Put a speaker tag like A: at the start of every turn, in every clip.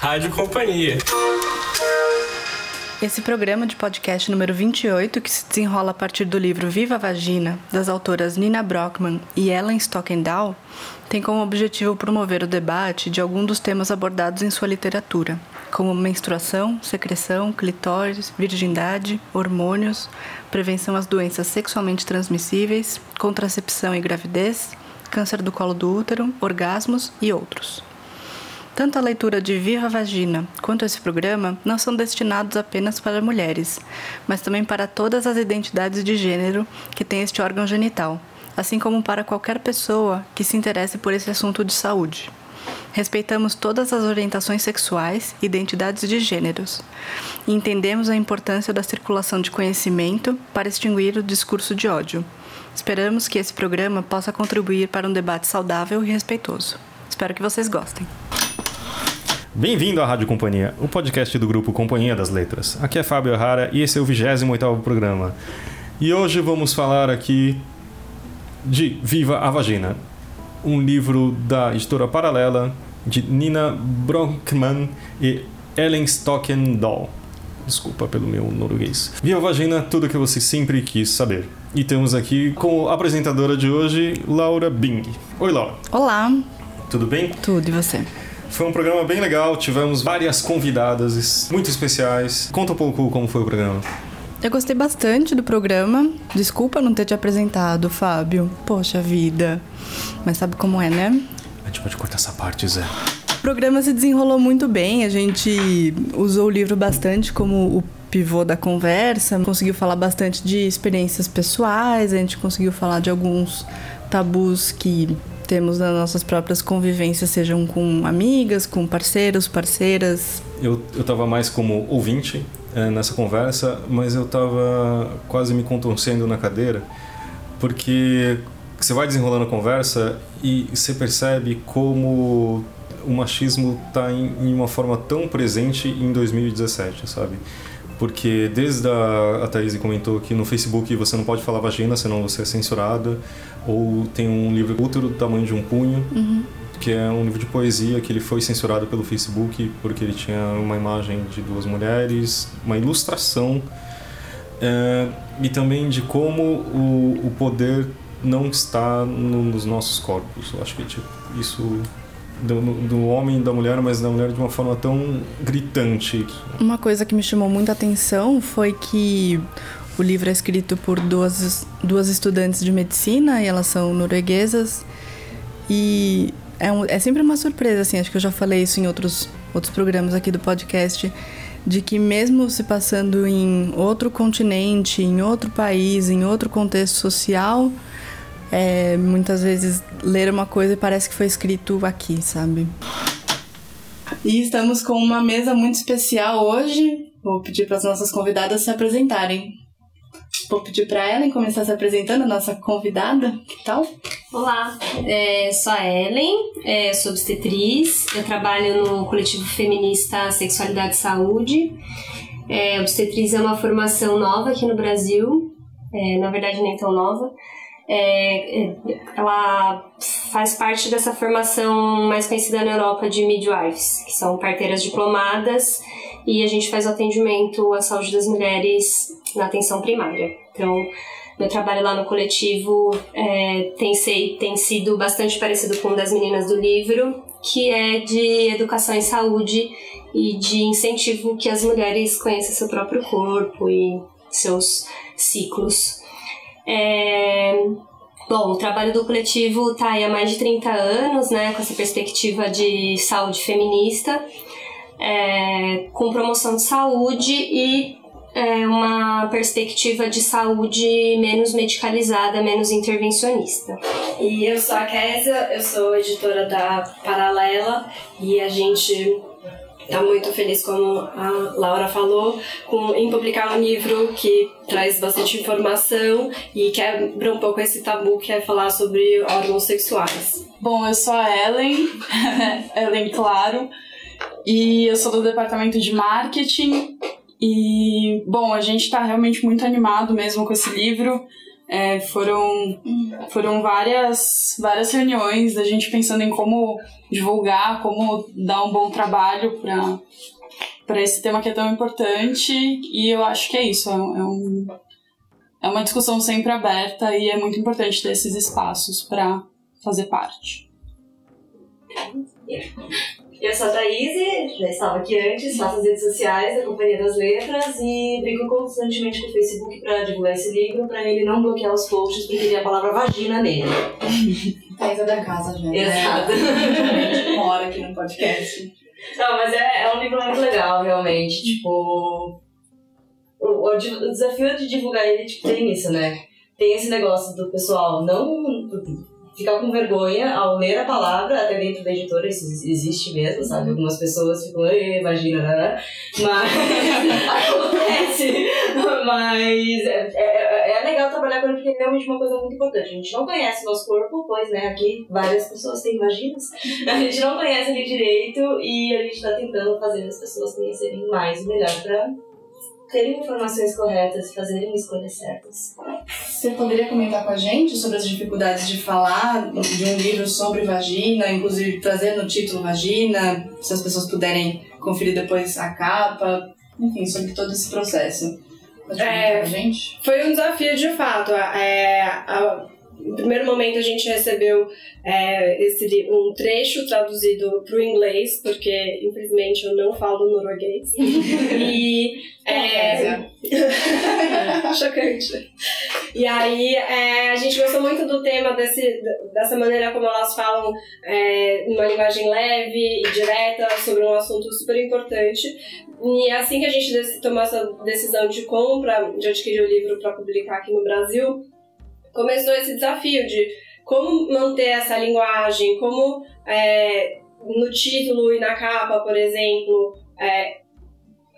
A: Rádio Companhia.
B: Esse programa de podcast número 28, que se desenrola a partir do livro Viva a Vagina, das autoras Nina Brockman e Ellen Stockendahl, tem como objetivo promover o debate de algum dos temas abordados em sua literatura, como menstruação, secreção, clitóris, virgindade, hormônios, prevenção às doenças sexualmente transmissíveis, contracepção e gravidez, câncer do colo do útero, orgasmos e outros. Tanto a leitura de Viva Vagina quanto esse programa não são destinados apenas para mulheres, mas também para todas as identidades de gênero que têm este órgão genital, assim como para qualquer pessoa que se interesse por esse assunto de saúde. Respeitamos todas as orientações sexuais e identidades de gêneros e entendemos a importância da circulação de conhecimento para extinguir o discurso de ódio. Esperamos que esse programa possa contribuir para um debate saudável e respeitoso. Espero que vocês gostem.
C: Bem-vindo à Rádio Companhia, o podcast do grupo Companhia das Letras. Aqui é Fábio Rara e esse é o 28º programa. E hoje vamos falar aqui de Viva a Vagina, um livro da editora Paralela de Nina Bronkman e Ellen Stockendahl. Desculpa pelo meu norueguês. Viva a Vagina, tudo que você sempre quis saber. E temos aqui como apresentadora de hoje Laura Bing. Oi, Laura.
B: Olá.
C: Tudo bem?
B: Tudo, e você?
C: Foi um programa bem legal, tivemos várias convidadas muito especiais. Conta um pouco como foi o programa.
B: Eu gostei bastante do programa. Desculpa não ter te apresentado, Fábio. Poxa vida. Mas sabe como é, né?
C: A gente pode cortar essa parte, Zé.
B: O programa se desenrolou muito bem. A gente usou o livro bastante como o pivô da conversa, conseguiu falar bastante de experiências pessoais, a gente conseguiu falar de alguns tabus que temos nas nossas próprias convivências, sejam com amigas, com parceiros, parceiras.
C: Eu, eu tava mais como ouvinte é, nessa conversa, mas eu tava quase me contorcendo na cadeira, porque você vai desenrolando a conversa e você percebe como o machismo está em, em uma forma tão presente em 2017, sabe? Porque desde a, a Thaís comentou que no Facebook você não pode falar vagina, senão você é censurada, ou tem um livro útero do tamanho de um punho,
B: uhum.
C: que é um livro de poesia que ele foi censurado pelo Facebook porque ele tinha uma imagem de duas mulheres, uma ilustração, é, e também de como o, o poder não está no, nos nossos corpos. Eu acho que tipo, isso do, do homem e da mulher, mas da mulher de uma forma tão gritante.
B: Uma coisa que me chamou muita atenção foi que o livro é escrito por duas, duas estudantes de medicina e elas são norueguesas. E é, um, é sempre uma surpresa, assim, acho que eu já falei isso em outros, outros programas aqui do podcast, de que mesmo se passando em outro continente, em outro país, em outro contexto social, é, muitas vezes ler uma coisa e parece que foi escrito aqui, sabe? E estamos com uma mesa muito especial hoje. Vou pedir para as nossas convidadas se apresentarem. Vou pedir para Ellen começar se apresentando, a nossa convidada. Que tal?
D: Olá, é, sou a Ellen, é, sou obstetriz, eu trabalho no coletivo feminista Sexualidade e Saúde. É, obstetriz é uma formação nova aqui no Brasil, é, na verdade nem tão nova. É, ela faz parte dessa formação mais conhecida na Europa de midwives, que são parteiras diplomadas, e a gente faz o atendimento à saúde das mulheres na atenção primária. Então, meu trabalho lá no coletivo é, tem, ser, tem sido bastante parecido com o das meninas do livro, que é de educação em saúde e de incentivo que as mulheres conheçam seu próprio corpo e seus ciclos. É... Bom, o trabalho do coletivo está aí há mais de 30 anos, né, com essa perspectiva de saúde feminista, é, com promoção de saúde e é, uma perspectiva de saúde menos medicalizada, menos intervencionista.
E: E eu sou a Késia, eu sou editora da Paralela e a gente está muito feliz, como a Laura falou, com, em publicar um livro que traz bastante informação e quebra um pouco esse tabu que é falar sobre órgãos sexuais.
F: Bom, eu sou a Ellen, Ellen Claro, e eu sou do departamento de marketing. E, bom, a gente está realmente muito animado mesmo com esse livro. É, foram foram várias, várias reuniões da gente pensando em como divulgar, como dar um bom trabalho para para esse tema que é tão importante e eu acho que é isso, é, um, é uma discussão sempre aberta e é muito importante ter esses espaços para fazer parte.
A: Eu sou a Thaís, já estava aqui antes, faço as redes sociais da Companhia das Letras e brigo constantemente com o Facebook para divulgar esse livro, para ele não bloquear os posts porque tem a palavra vagina nele.
F: Thaís é da casa já.
A: Exato.
F: Né? Mora aqui no podcast.
A: Não, mas é, é um livro muito legal, realmente. Tipo. O, o, o desafio de divulgar ele tipo, tem isso, né? Tem esse negócio do pessoal não ficar com vergonha ao ler a palavra, até dentro da editora isso existe mesmo, sabe? Algumas pessoas ficam, imagina, né? Mas acontece. Mas é, é, é, legal trabalhar com ele porque é realmente uma coisa muito importante. A gente não conhece nosso corpo, pois, né, aqui várias pessoas têm vaginas. A gente não conhece ele direito e a gente está tentando fazer as pessoas conhecerem mais e melhor para terem informações corretas e fazerem escolhas certas.
B: Você poderia comentar com a gente sobre as dificuldades de falar de um livro sobre vagina, inclusive trazer no título vagina, se as pessoas puderem conferir depois a capa, enfim, sobre todo esse processo. Pode é, com a gente?
E: Foi um desafio de fato. É, a, no primeiro momento a gente recebeu é, esse, um trecho traduzido para o inglês, porque infelizmente eu não falo norueguês. e. É, chocante. E aí é, a gente gostou muito do tema desse, dessa maneira como elas falam é, numa linguagem leve e direta sobre um assunto super importante. E assim que a gente tomou essa decisão de compra, de adquirir o livro para publicar aqui no Brasil, começou esse desafio de como manter essa linguagem, como é, no título e na capa, por exemplo, é,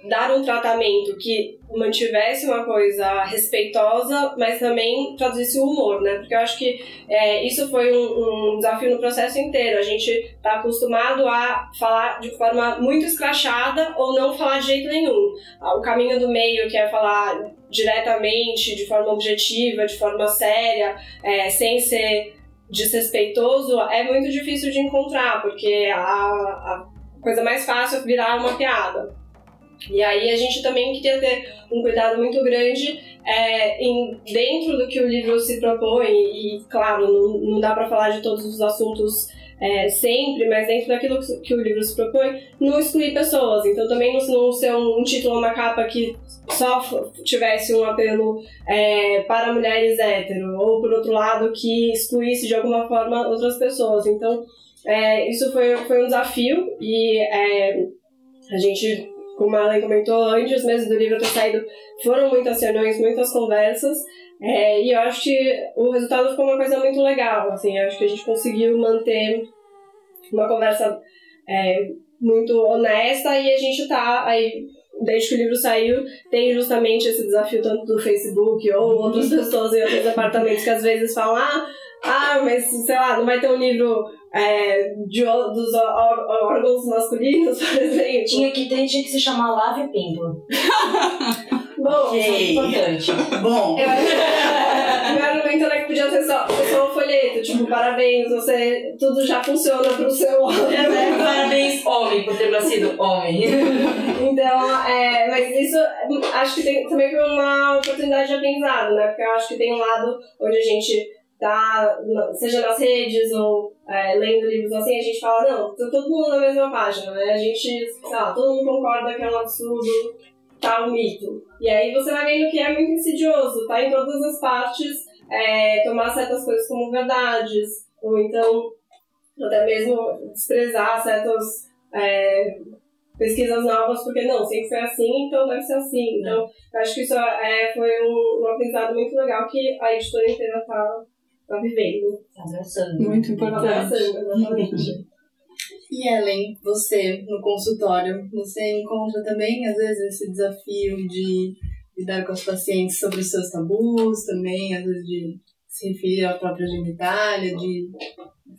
E: dar um tratamento que mantivesse uma coisa respeitosa, mas também traduzisse o humor, né? Porque eu acho que é, isso foi um, um, desafio no processo inteiro. A gente está acostumado a falar de forma muito escrachada ou não falar de jeito nenhum. O caminho do meio, que é falar diretamente, de forma objetiva, de forma séria, é, sem ser desrespeitoso, é muito difícil de encontrar, porque a, a coisa mais fácil é virar uma piada. E aí a gente também queria ter um cuidado muito grande é, em, dentro do que o livro se propõe, e claro, não, não dá para falar de todos os assuntos é, sempre, mas dentro daquilo que o livro se propõe, não excluir pessoas. Então também não, não ser um, um título, uma capa que só tivesse um apelo é, para mulheres hétero, ou por outro lado, que excluísse de alguma forma outras pessoas. Então é, isso foi, foi um desafio e é, a gente como a Ellen comentou, antes mesmo do livro ter saído, foram muitas reuniões, muitas conversas, é, e eu acho que o resultado ficou uma coisa muito legal, assim, eu acho que a gente conseguiu manter uma conversa é, muito honesta e a gente tá aí desde que o livro saiu, tem justamente esse desafio tanto do Facebook ou outras pessoas em outros departamentos que às vezes falam, ah, ah, mas sei lá, não vai ter um livro é, de, dos órgãos masculinos, por exemplo.
A: Tinha que ter, tinha que se chamar Lave Pímpula.
E: Bom,
A: okay.
E: é importante. Bom. Eu acho meu argumento era que podia ser só, só um folheto, tipo, parabéns, você, tudo já funciona pro seu
A: homem. É, né? Parabéns, homem, por ter nascido homem.
E: então, é, mas isso acho que tem, também foi uma oportunidade de aprendizado, né? Porque eu acho que tem um lado onde a gente tá, seja nas redes ou é, lendo livros assim, a gente fala, não, tá todo mundo na mesma página, né? A gente, sei lá, todo mundo concorda que é um absurdo tá mito. E aí você vai vendo que é muito insidioso, tá em todas as partes, é, tomar certas coisas como verdades, ou então até mesmo desprezar certas é, pesquisas novas, porque não, sempre foi assim, então deve ser assim. Então, acho que isso é, foi um, um aprendizado muito legal que a editora inteira tá vivendo.
A: Tá abraçando.
F: Muito importante. Tá abraçando,
E: exatamente.
B: E Ellen, você no consultório, você encontra também às vezes esse desafio de lidar com os pacientes sobre os seus tabus, também às vezes de se referir à própria genitália, de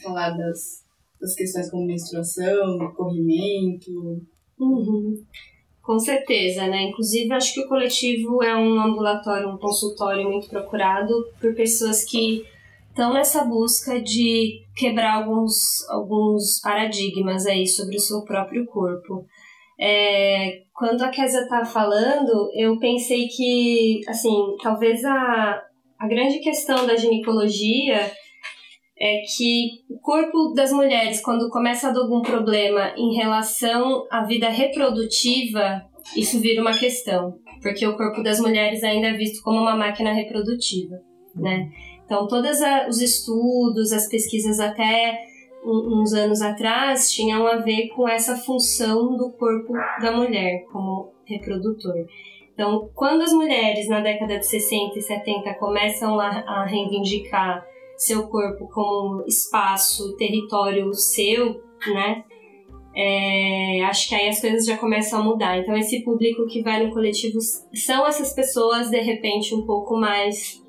B: falar das, das questões como menstruação, corrimento.
E: Uhum.
D: Com certeza, né? Inclusive, acho que o coletivo é um ambulatório, um consultório muito procurado por pessoas que estão nessa busca de quebrar alguns, alguns paradigmas aí sobre o seu próprio corpo. É, quando a Kézia tá falando, eu pensei que, assim, talvez a, a grande questão da ginecologia é que o corpo das mulheres, quando começa a dar algum problema em relação à vida reprodutiva, isso vira uma questão, porque o corpo das mulheres ainda é visto como uma máquina reprodutiva, né? Então, todos os estudos, as pesquisas até uns anos atrás tinham a ver com essa função do corpo da mulher como reprodutor. Então, quando as mulheres na década de 60 e 70 começam a, reivindicar seu corpo como espaço, território seu, né? É, acho que aí as coisas já começam a mudar. Então, esse público que vai no coletivo são essas pessoas, de repente, um pouco mais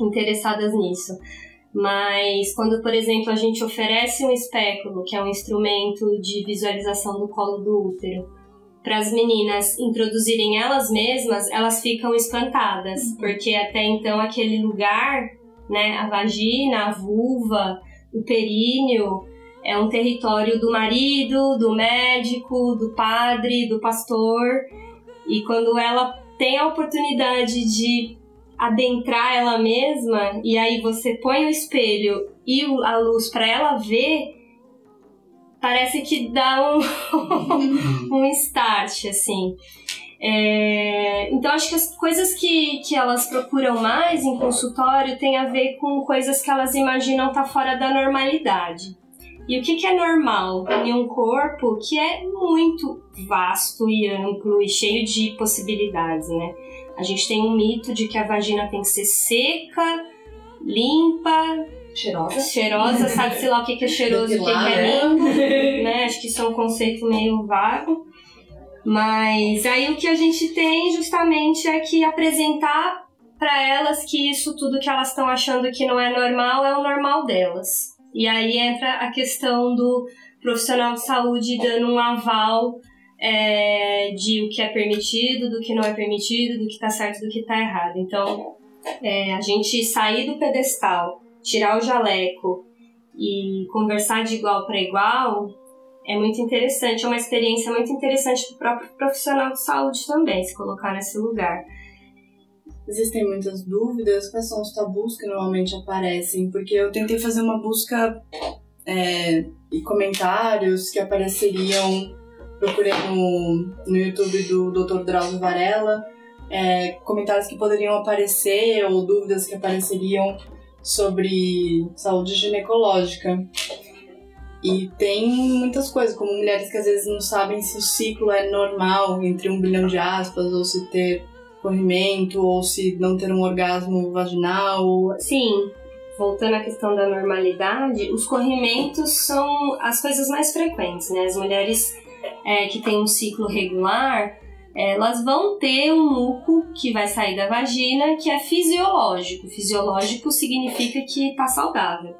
D: interessadas nisso. Mas quando, por exemplo, a gente oferece um espéculo, que é um instrumento de visualização do colo do útero, para as meninas introduzirem elas mesmas, elas ficam espantadas, uhum. porque até então aquele lugar, né, a vagina, a vulva, o períneo, é um território do marido, do médico, do padre, do pastor. E quando ela tem a oportunidade de adentrar ela mesma e aí você põe o espelho e a luz para ela ver, parece que dá um, um start, assim. É, então, acho que as coisas que, que elas procuram mais em consultório tem a ver com coisas que elas imaginam estar tá fora da normalidade. E o que, que é normal em um corpo que é muito vasto e amplo e cheio de possibilidades, né? A gente tem um mito de que a vagina tem que ser seca, limpa,
A: cheirosa.
D: Cheirosa, sabe-se lá o que é cheiroso e o que é né? limpo. né? Acho que isso é um conceito meio vago. Mas aí o que a gente tem justamente é que apresentar para elas que isso tudo que elas estão achando que não é normal é o normal delas. E aí entra a questão do profissional de saúde dando um aval é, de o que é permitido, do que não é permitido, do que está certo, do que está errado. Então, é, a gente sair do pedestal, tirar o jaleco e conversar de igual para igual é muito interessante, é uma experiência muito interessante para o próprio profissional de saúde também, se colocar nesse lugar.
F: Existem muitas dúvidas, quais são os tabus que normalmente aparecem? Porque eu tentei fazer uma busca é, e comentários que apareceriam procurei no, no YouTube do Dr. Drauzio Varela é, comentários que poderiam aparecer ou dúvidas que apareceriam sobre saúde ginecológica. E tem muitas coisas, como mulheres que às vezes não sabem se o ciclo é normal, entre um bilhão de aspas, ou se ter corrimento, ou se não ter um orgasmo vaginal.
D: Sim, voltando à questão da normalidade, os corrimentos são as coisas mais frequentes, né? As mulheres é, que tem um ciclo regular, elas vão ter um muco que vai sair da vagina que é fisiológico. Fisiológico significa que está saudável.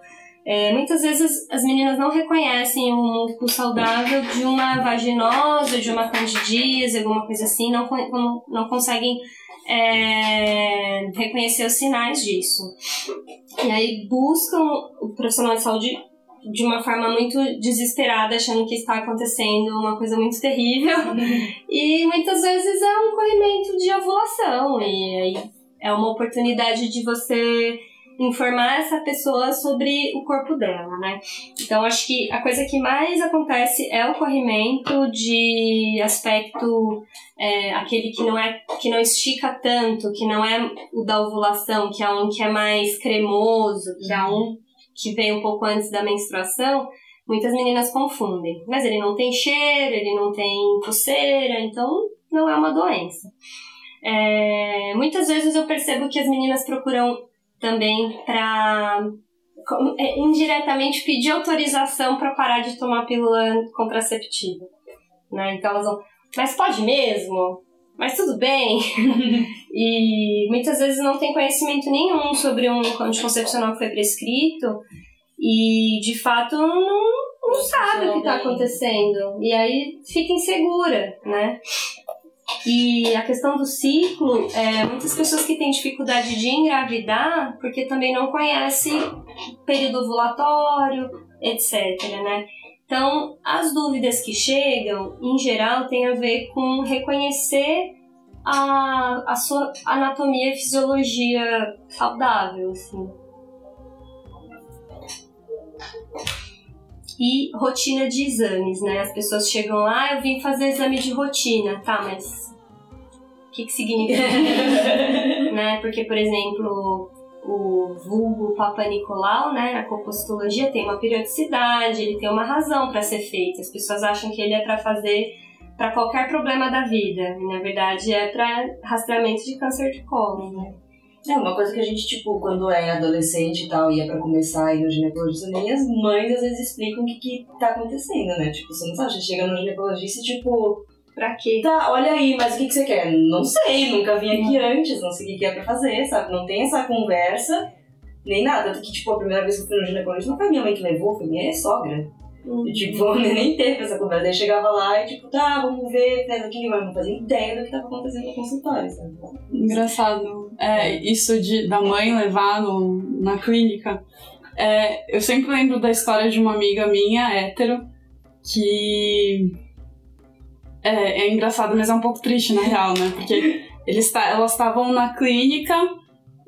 D: É, muitas vezes as meninas não reconhecem um muco saudável de uma vaginose, de uma candidíase, alguma coisa assim, não, não, não conseguem é, reconhecer os sinais disso. E aí buscam o profissional de saúde de uma forma muito desesperada, achando que está acontecendo uma coisa muito terrível. E muitas vezes é um corrimento de ovulação. E aí é uma oportunidade de você informar essa pessoa sobre o corpo dela, né? Então acho que a coisa que mais acontece é o corrimento de aspecto é, aquele que não é que não estica tanto, que não é o da ovulação, que é um que é mais cremoso, que é um que vem um pouco antes da menstruação, muitas meninas confundem. Mas ele não tem cheiro, ele não tem coceira, então não é uma doença. É, muitas vezes eu percebo que as meninas procuram também para é, indiretamente pedir autorização para parar de tomar pílula contraceptiva. Né? Então elas vão, mas pode mesmo? Mas tudo bem. e muitas vezes não tem conhecimento nenhum sobre um anticoncepcional que foi prescrito e de fato não, não sabe o que está acontecendo. E aí fica insegura, né? E a questão do ciclo, é, muitas pessoas que têm dificuldade de engravidar, porque também não conhecem período ovulatório, etc, né? Então, as dúvidas que chegam, em geral, têm a ver com reconhecer a, a sua anatomia e fisiologia saudável, assim. E rotina de exames, né? As pessoas chegam lá, eu vim fazer exame de rotina, tá, mas o que, que significa isso? né? Porque, por exemplo, o vulgo Papa Nicolau, né, a compostologia tem uma periodicidade, ele tem uma razão para ser feito. As pessoas acham que ele é para fazer para qualquer problema da vida, e na verdade é para rastreamento de câncer de colo, né?
A: É, uma coisa que a gente, tipo, quando é adolescente e tal, ia pra começar a ir no ginecologista, nem as mães às vezes explicam o que que tá acontecendo, né? Tipo, você não sabe, chega no ginecologista e, tipo,
D: Pra quê?
A: tá, olha aí, mas o que que você quer? Não sei, nunca vim aqui antes, não sei o que que é pra fazer, sabe? Não tem essa conversa, nem nada. Tanto que, tipo, a primeira vez que eu fui no ginecologista não foi minha mãe que levou, foi minha sogra. E, tipo, nem teve essa conversa. Aí chegava lá e, tipo, tá, vamos ver, faz aqui, mas não fazia ideia do que tava acontecendo no consultório, sabe?
F: Engraçado. É, isso de, da mãe levar no, na clínica. É, eu sempre lembro da história de uma amiga minha, hétero, que. É, é engraçado, mas é um pouco triste na real, né? Porque eles elas estavam na clínica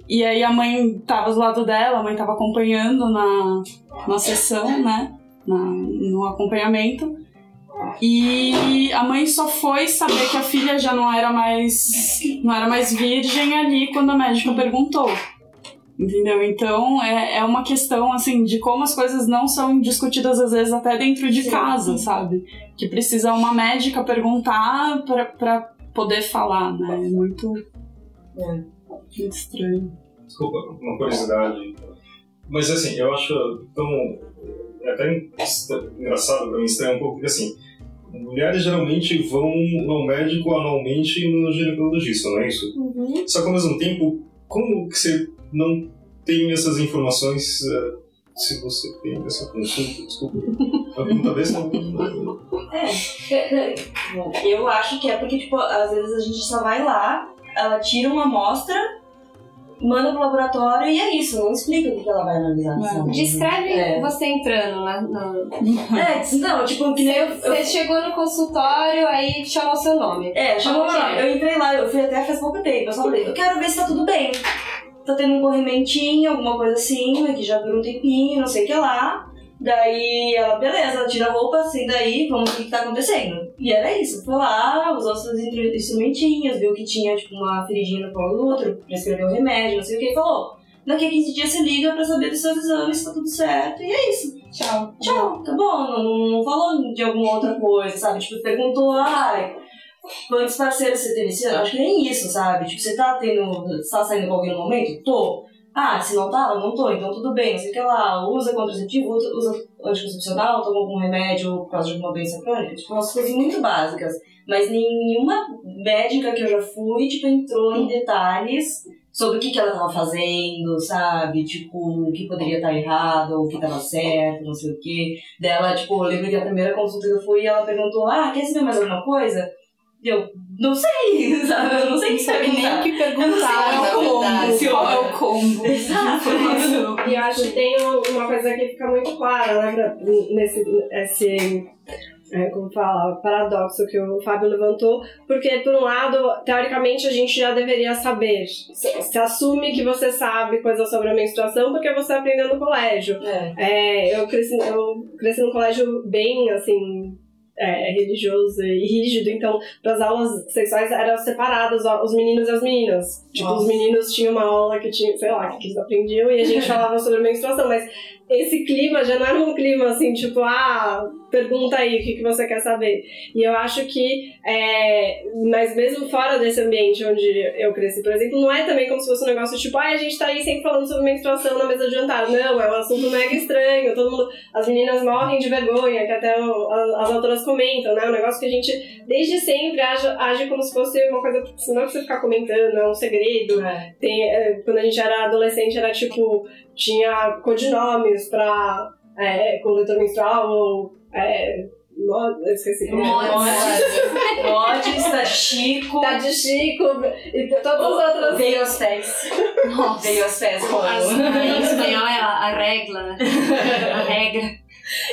F: e aí a mãe tava do lado dela, a mãe tava acompanhando na, na sessão, né? Na, no acompanhamento. E a mãe só foi saber que a filha já não era mais não era mais virgem ali quando a médica perguntou. Entendeu? Então é, é uma questão assim de como as coisas não são discutidas às vezes até dentro de casa, sabe? Que precisa uma médica perguntar pra, pra poder falar, né? É muito,
A: É.
F: muito estranho.
C: Desculpa, uma curiosidade. Mas assim, eu acho tão. É até engraçado pra mim, estranho um pouco, porque assim, mulheres geralmente vão ao médico anualmente no ginecologista, não é isso?
D: Uhum.
C: Só que ao mesmo tempo, como que você não tem essas informações eh, se você tem essa consulta? Desculpa. A pergunta besta não.
A: É, bom, eu acho que é porque, tipo, às vezes a gente só vai lá, ela tira uma amostra, manda pro laboratório e é isso, não explica o que ela vai analisar.
F: É.
A: sabe?
D: Descreve
A: É.
D: você entrando na, na...
A: É, não, tipo, que nem eu. eu
D: Você chegou no consultório, aí chamou seu nome.
A: é, chamou
D: que
A: lá,
D: é?
A: eu entrei lá, eu fui até faz pouco tempo, eu só falei, eu quero ver se tá tudo bem. Tá tendo um corrimentinho, alguma coisa assim, né, que já dura um tempinho, não sei o que lá. Daí ela, beleza, ela tira a roupa, assim, daí, vamos ver o que, tá acontecendo. E era isso, foi lá, usou seus instru- instrumentinhos, viu que tinha, tipo, uma feridinha no colo do outro, prescreveu o remédio, não sei o que, e falou, daqui a 15 dias você liga pra saber dos seus exames, se tá tudo certo, e é isso.
D: Tchau.
A: Tchau, tá bom, não, não falou de alguma outra coisa, sabe? Tipo, perguntou, ai, quantos parceiros você teve esse ano? Acho que nem isso, sabe? Tipo, você tá tendo, você tá saindo com alguém no momento? Tô. Ah, se não tava, não tô, então tudo bem, não sei o que lá, usa contraceptivo, usa, anticoncepcional, toma algum remédio por causa de alguma doença crônica, tipo, umas coisas muito básicas. Mas nenhuma médica que eu já fui, tipo, entrou em detalhes sobre o que, que ela tava fazendo, sabe? Tipo, o que poderia estar errado, o que tava certo, não sei o quê. Dela, tipo, eu lembro que a primeira consulta que eu fui, ela perguntou, ah, quer saber mais alguma coisa? Eu, não sei, sabe? Eu não sei o que
B: Sabe nem o que perguntar,
A: Eu
B: é
A: não sei, verdade.
B: Qual é o combo?
A: Exato.
E: E eu acho que tem um- uma coisa que fica muito clara, né, nesse esse, é, como fala, paradoxo que o Fábio levantou, porque por um lado, teoricamente a gente já deveria saber, se, se assume que você sabe coisas sobre a menstruação porque você aprendeu no colégio.
A: É.
E: É, eu, cresci, eu cresci num colégio bem, assim, é, religioso e rígido, então, para as aulas sexuais eram separadas os meninos e as meninas. Tipo,
A: Nossa.
E: os meninos tinham uma aula que tinha, sei lá, que eles aprendiam e a gente falava sobre menstruação, mas esse clima já não era um clima assim, tipo, ah, pergunta aí o que, que você quer saber. E eu acho que, é, mas mesmo fora desse ambiente onde eu cresci, por exemplo, não é também como se fosse um negócio tipo, ah, a gente tá aí sempre falando sobre menstruação na mesa de jantar. Não, é um assunto mega estranho, todo mundo, as meninas morrem de vergonha, que até o- a- as autoras comentam, né? Um negócio que a gente, desde sempre, age, age como se fosse uma coisa, não é você ficar comentando, é um segredo.
A: É.
E: Tem, é, quando a gente era adolescente, era tipo, tinha codinomes pra é, coletor menstrual ou é, eu esqueci.
D: Mods.
A: Mods, tá Chico.
E: Tá de Chico e todas as outras.
A: Veio aos pés.
D: Nossa.
A: Veio aos pés. Como-
D: Em espanhol é a, a regla. A regra.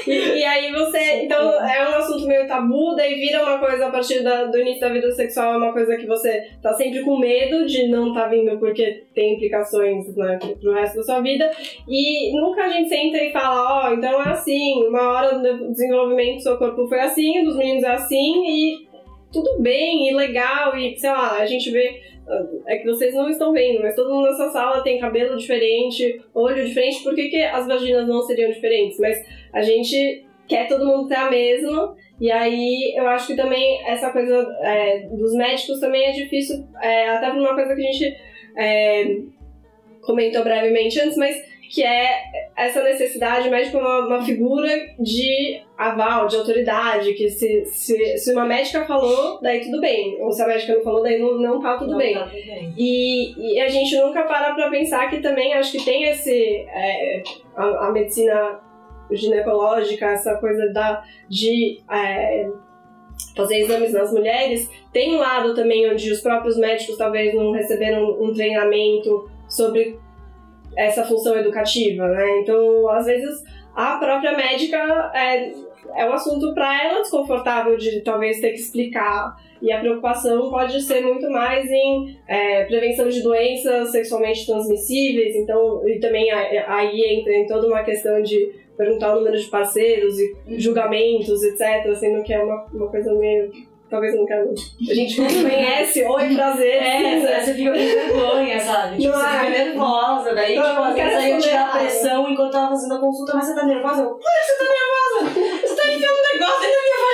E: E, e aí você. Então é um assunto meio tabu, daí vira uma coisa a partir da- do início da vida sexual, é uma coisa que você tá sempre com medo de não tá vindo porque tem implicações né, pro resto da sua vida. E nunca a gente senta e fala, ó, então é assim, uma hora do desenvolvimento do seu corpo foi assim, dos meninos é assim, e tudo bem, e legal, e sei lá, a gente vê. É que vocês não estão vendo, mas todo mundo nessa sala tem cabelo diferente, olho diferente, por que, que as vaginas não seriam diferentes? Mas a gente quer todo mundo ter a mesma, e aí eu acho que também essa coisa é, dos médicos também é difícil, é, até por uma coisa que a gente é, comentou brevemente antes, mas que é essa necessidade, o médico é uma, uma figura de aval, de autoridade, que se, se, se uma médica falou, daí tudo bem, ou se a médica não falou, daí não, não tá tudo
A: Não,
E: bem.
A: tá tudo bem.
E: E, e a gente nunca para pra pensar que também acho que tem esse. é, a, a medicina ginecológica, essa coisa da, de é, fazer exames nas mulheres, tem um lado também onde os próprios médicos talvez não receberam um treinamento sobre essa função educativa, né? Então, às vezes, a própria médica é, é um assunto para ela desconfortável de talvez ter que explicar. E a preocupação pode ser muito mais em é, prevenção de doenças sexualmente transmissíveis, então, e também aí entra em toda uma questão de perguntar o número de parceiros e julgamentos, etc., sendo que é uma, uma coisa meio. Talvez eu não quero. A gente não conhece, oi, prazer.
A: É, você fica com vergonha, sabe? Tipo,
E: Não
A: você
E: é?
A: fica nervosa. Daí,
E: Não,
A: tipo, às vezes aí eu tirar a
E: responder
A: pressão enquanto eu tava fazendo a consulta, mas você tá nervosa? Eu, claro que você tá nervosa! Você tá enfiando um negócio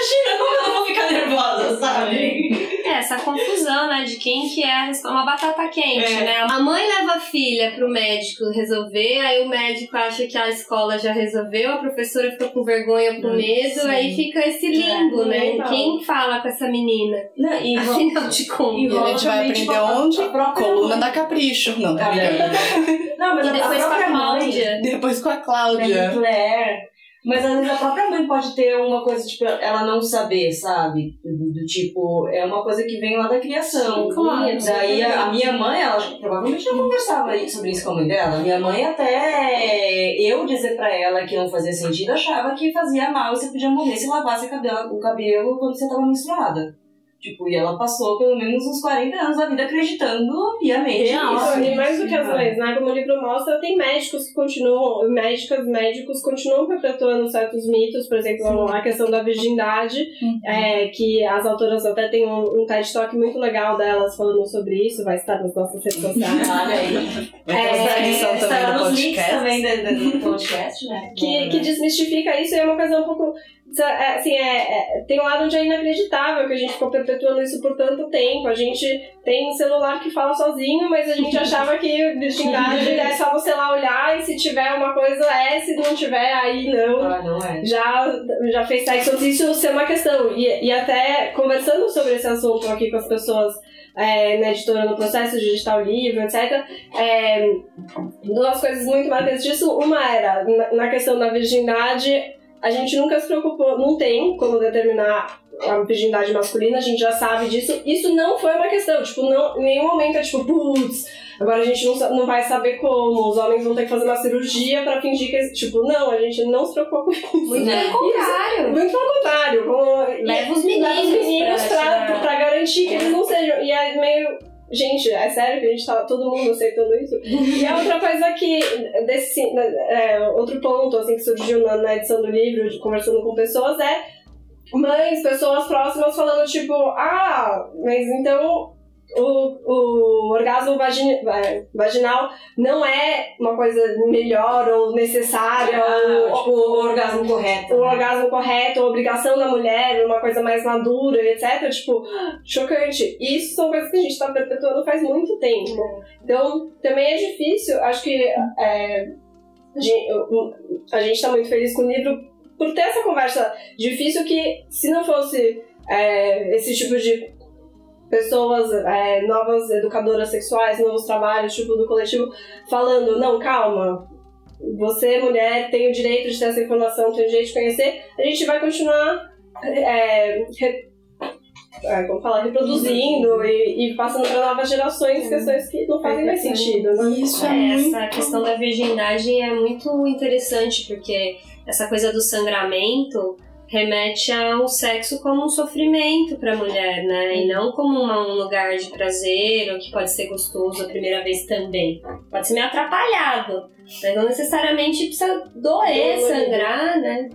A: vagina, como eu não vou ficar nervosa, sabe?
D: É, essa confusão, né, de quem que é uma batata quente,
A: É.
D: né? A mãe leva a filha pro médico resolver, aí o médico acha que a escola já resolveu, a professora fica com vergonha, com medo,
A: sim.
D: aí fica esse limbo,
A: É,
D: né?
A: legal.
D: Quem fala com essa menina?
A: Não, e
D: Afinal de
A: E
D: contas.
B: E a gente vai aprender
A: tipo,
B: onde?
A: a
B: Coluna
A: mãe.
B: da Capricho. Não, tá brincando.
A: Não, mas
D: E
A: a- a
D: depois com a
A: própria mãe,
D: Cláudia.
B: Depois com a Cláudia.
A: Claire. Mas às vezes a própria mãe pode ter uma coisa, tipo, ela não saber, sabe? Do, do tipo, é uma coisa que vem lá da criação.
D: Claro,
A: E daí a, a minha mãe, ela provavelmente não conversava sobre isso com a mãe dela. Minha mãe até eu dizer pra ela que não fazia sentido, achava que fazia mal e você podia morrer se lavasse o cabelo, o cabelo quando você tava menstruada. Tipo, e ela passou pelo menos uns 40 anos da vida acreditando piamente
D: Real,
A: nisso.
E: Isso, e mais do que as leis, né? Como o livro mostra, tem médicos que continuam, médicas, médicos continuam perpetuando certos mitos, por exemplo, a questão da virgindade, é, que as autoras até têm um, um TED Talk muito legal delas falando sobre isso, vai estar nas nossas redes sociais.
A: Olha aí.
E: É,
B: descrição também
A: estará
B: do podcast.
A: também do, do podcast, né?
E: que, que desmistifica isso e é uma coisa um pouco. É, Assim, é, é- tem um lado onde é inacreditável que a gente ficou perpetuando isso por tanto tempo. A gente tem um celular que fala sozinho, mas a gente achava que virgindade é só você lá olhar e se tiver uma coisa é, se não tiver, aí não.
A: Ah, não é.
E: Já, já fez sexo disso ser uma questão. E, e até conversando sobre esse assunto aqui com as pessoas é, na editora no processo de digitar o livro, etc. É, duas coisas muito marcantes disso. Uma era, na, na questão da virgindade, a gente nunca se preocupou, não tem como determinar a virgindade masculina, a gente já sabe disso. Isso não foi uma questão, tipo, não, em nenhum momento é tipo, putz, agora a gente não, não vai saber como, os homens vão ter que fazer uma cirurgia pra fingir que, tipo, não, a gente não se preocupou com isso.
D: Muito pelo contrário.
E: Muito pelo contrário, como,
D: Leva os
E: e- leva os
D: meninos
E: meninos
D: pra
E: pra, pra garantir que eles não sejam. E é meio. Gente, é sério que a gente tá todo mundo aceitando isso? E a outra coisa que, desse, é, outro ponto assim, que surgiu na, na edição do livro, de conversando com pessoas, é mães, pessoas próximas falando tipo, ah, mas então o, o orgasmo vagin, vaginal não é uma coisa melhor ou necessária, ou,
A: Ah, tipo, o orgasmo correto.
E: o
A: né?
E: orgasmo correto, a obrigação da mulher, uma coisa mais madura, etc. Tipo, chocante. E isso são coisas que a gente tá perpetuando faz muito tempo. Então, também é difícil. Acho que é, a gente- a gente tá muito feliz com o livro por ter essa conversa difícil que, se não fosse é, esse tipo de pessoas, é, novas educadoras sexuais, novos trabalhos, tipo do coletivo, falando, não, calma, você, mulher, tem o direito de ter essa informação, tem o direito de conhecer, a gente vai continuar é, re- é, como falar, reproduzindo e, e passando para novas gerações questões que não fazem mais sentido. Né?
F: Isso é,
D: É,
F: muito...
D: essa questão da virgindade é muito interessante, porque essa coisa do sangramento remete ao sexo como um sofrimento para a mulher, né? E não como uma- um lugar de prazer ou que pode ser gostoso a primeira vez também. Pode ser meio atrapalhado, mas não necessariamente precisa doer, sangrar, né?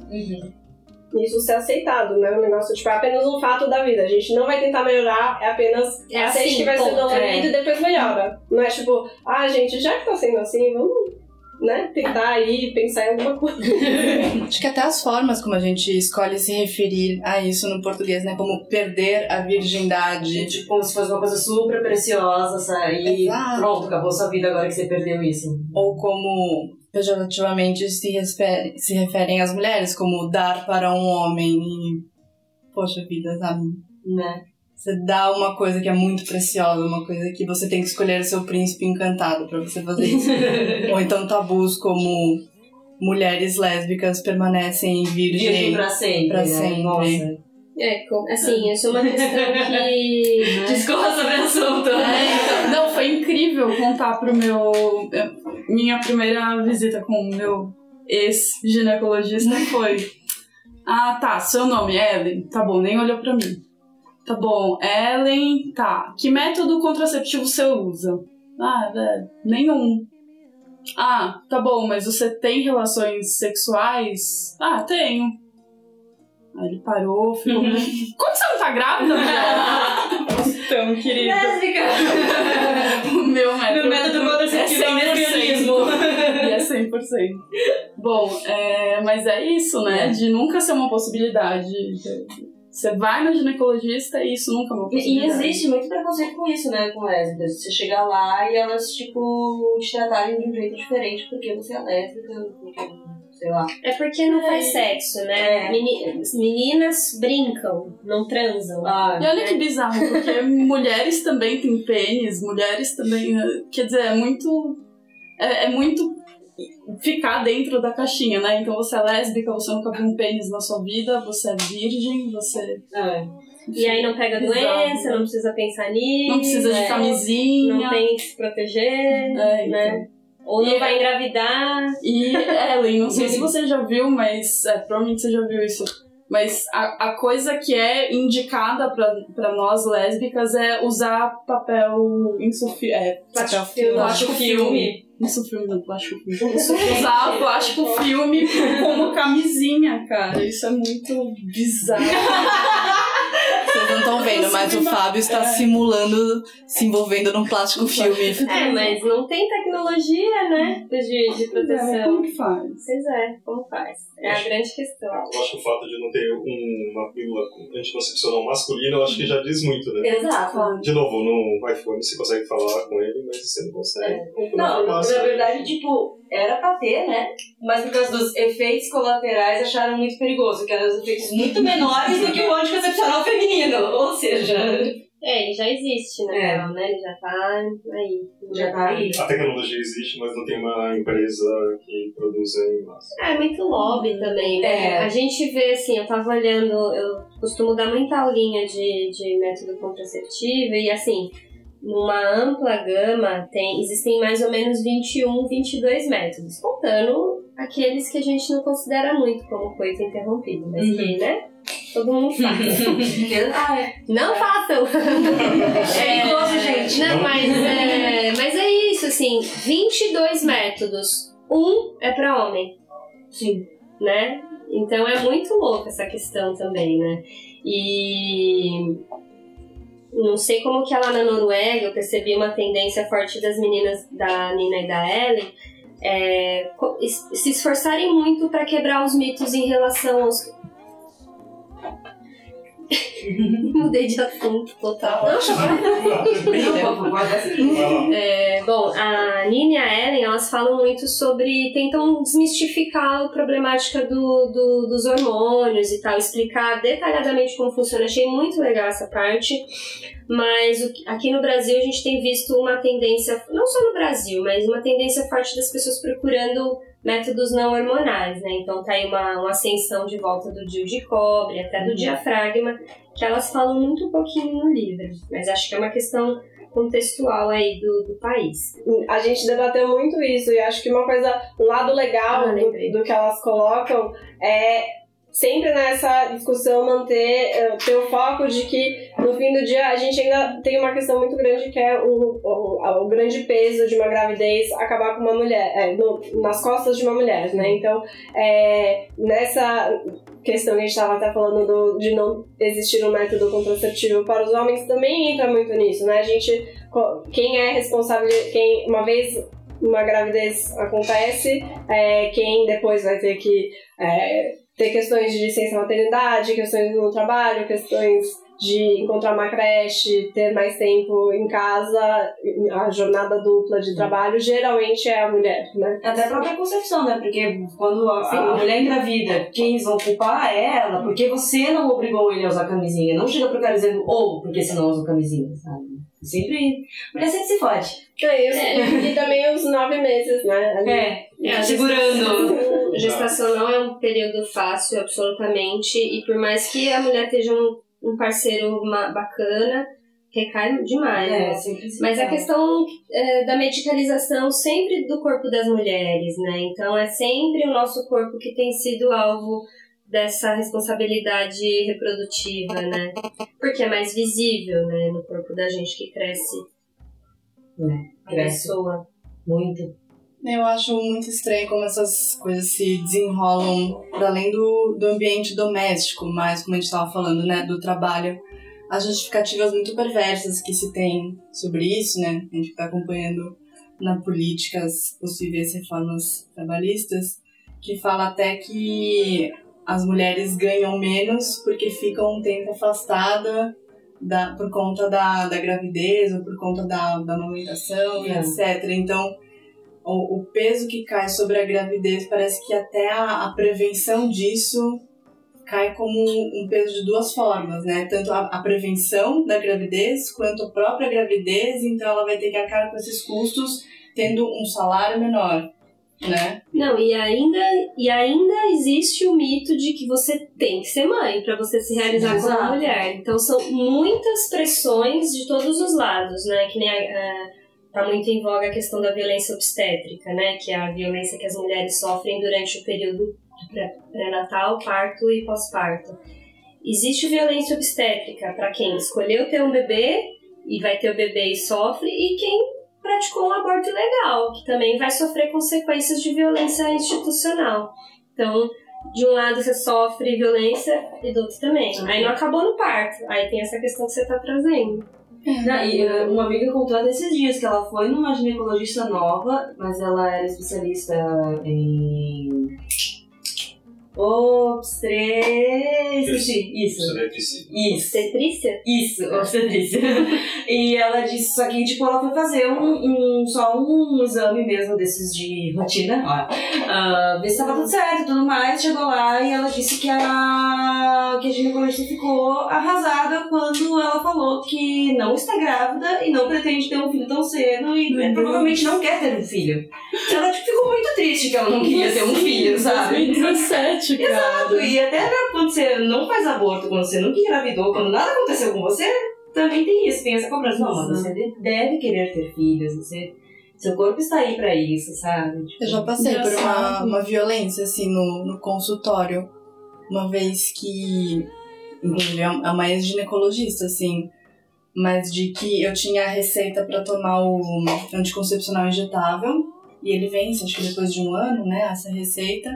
E: Isso ser aceitado, né? O negócio, tipo, é apenas um fato da vida. A gente não vai tentar melhorar, é apenas
D: É
E: aceite
D: assim,
E: que vai ser dolorido
D: é.
E: e depois melhora. Não é tipo, ah, gente, já que tá sendo assim, vamos, né, tentar aí pensar em alguma coisa.
B: Acho que até as formas como a gente escolhe se referir a isso no português, né? Como perder a virgindade.
A: Tipo, como se fosse uma coisa super preciosa, sair.
B: Exato.
A: Pronto, acabou sua vida agora que você perdeu isso.
B: Ou como pejorativamente se, refere- se referem às mulheres, como dar para um homem e. Poxa vida, sabe?
A: Né?
B: Você dá uma coisa que é muito preciosa, uma coisa que você tem que escolher o seu príncipe encantado pra você fazer isso. Ou então tabus como mulheres lésbicas permanecem
A: Virgem
B: virgem.
A: pra sempre.
B: Pra
A: né?
B: sempre.
A: Nossa.
D: É, assim, isso é uma questão que.
A: Discorra sobre o assunto.
F: É, então, não, foi incrível contar pro meu. Minha primeira visita com o meu ex-ginecologista foi. Ah, tá, seu nome é Ellen? Tá bom, nem olhou pra mim. Tá bom, Ellen, tá. Que método contraceptivo você usa? Ah, é, nenhum. Ah, tá bom, mas você tem relações sexuais? Ah, tenho. Aí ele parou, ficou. Como você não tá grávida, então, querido.
A: Lésbica!
F: O meu método,
A: Meu método contraceptivo é o
F: é 100%.
A: lesbianismo.
F: E é 100%. Bom, é, mas é isso, né? De nunca ser uma possibilidade. Você vai no ginecologista e isso nunca é uma
A: E, e existe muito preconceito com isso, né? Com lésbicas. Você chegar lá e elas, tipo, te tratarem de um jeito diferente porque você é lésbica, porque, sei lá.
D: É porque não faz sexo, né?
A: É.
D: Meni- Meninas brincam, não transam.
A: Ah,
F: E olha que bizarro, porque mulheres também têm pênis, mulheres também. Quer dizer, é muito. É, é muito ficar dentro da caixinha, né? Então você é lésbica, você nunca viu um pênis na sua vida, você é virgem, você.
A: é.
D: E aí não pega doença,
F: né?
D: não precisa pensar nisso.
F: Não precisa de
D: é,
F: camisinha.
D: Não tem que se proteger,
F: É, então.
D: né? Ou não
F: E-
D: vai engravidar.
F: E Ellen, não sei se você já viu, mas é, provavelmente você já viu isso. Mas a, a coisa que é indicada para nós lésbicas é usar papel insufi é,
D: Plástico
F: papel
D: filme.
F: Plástico filme. Insufilme, não, plástico filme. Usar plástico filme como camisinha, cara. Isso é muito bizarro.
B: Não estão vendo, mas o Fábio está simulando se envolvendo num plástico filme.
D: É, mas não tem tecnologia, né? De, de
F: É,
D: proteção.
F: como que faz?
D: Pois é, como faz? É a grande questão.
C: Eu acho que o fato de não ter um- uma pílula anticoncepcional masculina, eu acho que já diz muito, né?
A: Exato.
C: De novo, no iPhone você consegue falar com ele, mas você não consegue. com
A: Não, na
C: farmácia.
A: verdade, tipo, era pra ter, né? Mas por causa dos efeitos colaterais, acharam muito perigoso, que eram os efeitos muito menores do que o anticoncepcional feminino. Ou seja,
D: É, ele já existe, na
A: É.
D: real, né? Ele já tá aí.
A: já tá aí.
C: A tecnologia existe, mas não tem uma empresa que produza em massa.
D: É, muito lobby também, né?
A: É.
D: A gente vê, assim, eu tava olhando, eu costumo dar muita aulinha de, de método contraceptivo e, assim, numa ampla gama, tem, existem mais ou menos 21, 22 métodos, contando aqueles que a gente não considera muito como coito interrompido, mas que, né? Todo mundo faz.
A: ah, é.
D: não façam!
A: É perigoso, gente.
D: Não, mas é, mas é isso, assim, 22 métodos. Um é pra homem
A: Sim.
D: né? Então é muito louca essa questão também, né? E não sei como que é lá na Noruega, eu percebi uma tendência forte das meninas da Nina e da Ellen é, se esforçarem muito para quebrar os mitos em relação aos. Mudei de assunto total. É, bom, a Nina e a Ellen, elas falam muito sobre, tentam desmistificar a problemática do, do- dos hormônios e tal, explicar detalhadamente como funciona. Achei muito legal essa parte, mas o aqui no Brasil a gente tem visto uma tendência, não só no Brasil, mas uma tendência forte das pessoas procurando métodos não hormonais, né? Então tá aí uma, uma ascensão de volta do DIU de cobre, até do diafragma, que elas falam muito pouquinho no livro, mas acho que é uma questão contextual aí do, do país.
E: A gente debateu muito isso e acho que uma coisa, um lado legal
D: Ah,
E: do, do que elas colocam é sempre nessa discussão manter eh, ter o foco de que no fim do dia a gente ainda tem uma questão muito grande que é o, o, o grande peso de uma gravidez acabar com uma mulher é, no- nas costas de uma mulher, né? Então é, nessa questão que a gente estava até falando do, de não existir um método contraceptivo para os homens também entra muito nisso, né? A gente quem é responsável quem uma vez uma gravidez acontece é, quem depois vai ter que é, ter questões de licença maternidade, questões no trabalho, questões de encontrar uma creche, ter mais tempo em casa, a jornada dupla de trabalho, geralmente é a mulher, né?
A: Até a própria concepção, né? Porque quando a,
E: Sim.
A: a mulher engravida, quem vão culpar é ela, porque você não obrigou ele a usar camisinha. Não chega pro cara dizendo, ou porque você não usa camisinha, sabe? Sempre. Mulher sempre se fode.
E: É, e, e também os nove meses, né? ali.
A: É,
D: É, a
A: segurando.
D: Gestação não é um período fácil, absolutamente, e por mais que a mulher esteja um, um parceiro bacana, recai demais. né?
A: É, se
D: Mas a questão é, da medicalização sempre do corpo das mulheres, né? Então é sempre o nosso corpo que tem sido alvo dessa responsabilidade reprodutiva, né? Porque é mais visível, né? No corpo da gente que cresce a
A: Cresce
D: pessoa.
A: muito.
B: Eu acho muito estranho como essas coisas se desenrolam para além do, do ambiente doméstico, mas como a gente estava falando, né, do trabalho. As justificativas muito perversas que se tem sobre isso, né, a gente está acompanhando na política as possíveis reformas trabalhistas, que fala até que as mulheres ganham menos porque ficam um tempo afastada da, por conta da, da gravidez ou por conta da, da amamentação e
A: É.
B: etc. Então, o, o peso que cai sobre a gravidez parece que até a, a prevenção disso cai como um peso de duas formas, né? Tanto a, a prevenção da gravidez quanto a própria gravidez, então ela vai ter que arcar com esses custos tendo um salário menor, né?
D: Não, e ainda, e ainda existe o mito de que você tem que ser mãe para você se realizar como
A: Exato.
D: mulher. Então são muitas pressões de todos os lados, né? Que nem a, a- tá muito em voga a questão da violência obstétrica, né? Que é a violência que as mulheres sofrem durante o período pré- pré-natal, parto e pós-parto. Existe violência obstétrica para quem escolheu ter um bebê e vai ter o bebê e sofre, e quem praticou um aborto ilegal, que também vai sofrer consequências de violência institucional. Então, de um lado você sofre violência e do outro também. Aí não acabou no parto. Aí tem essa questão que você tá trazendo.
A: Não, e uh, uma amiga contou até esses dias que ela foi numa ginecologista nova, mas ela era especialista em. Obstetrícia. Isso.
G: Obstetrícia.
A: Isso.
D: Obstetrícia?
A: Isso, obstetrícia. e ela disse só que, tipo, ela foi fazer um, um- só um exame mesmo desses de rotina, ó, ah, ver se tava tudo certo e tudo mais. Chegou lá e ela disse que a, que a ginecologista ficou arrasada quando ela falou que não está grávida e não pretende ter um filho tão cedo e
B: Meu
A: provavelmente não quer ter um filho. Ela tipo, ficou muito triste que ela não queria ter um filho, sabe?
F: 2017, cara.
A: Exato, e até quando você não faz aborto, quando você nunca engravidou, quando nada aconteceu com você, também tem isso, tem essa cobrança. Não, mas você de- deve querer ter filhos, você, seu corpo está aí pra isso, sabe? Tipo,
B: Eu já passei por uma, uma violência, assim, no, no consultório. Uma vez que, inclusive, é uma ex-ginecologista, assim, mas de que eu tinha a receita pra tomar o anticoncepcional injetável. E ele vence, acho que depois de um ano, né, essa receita.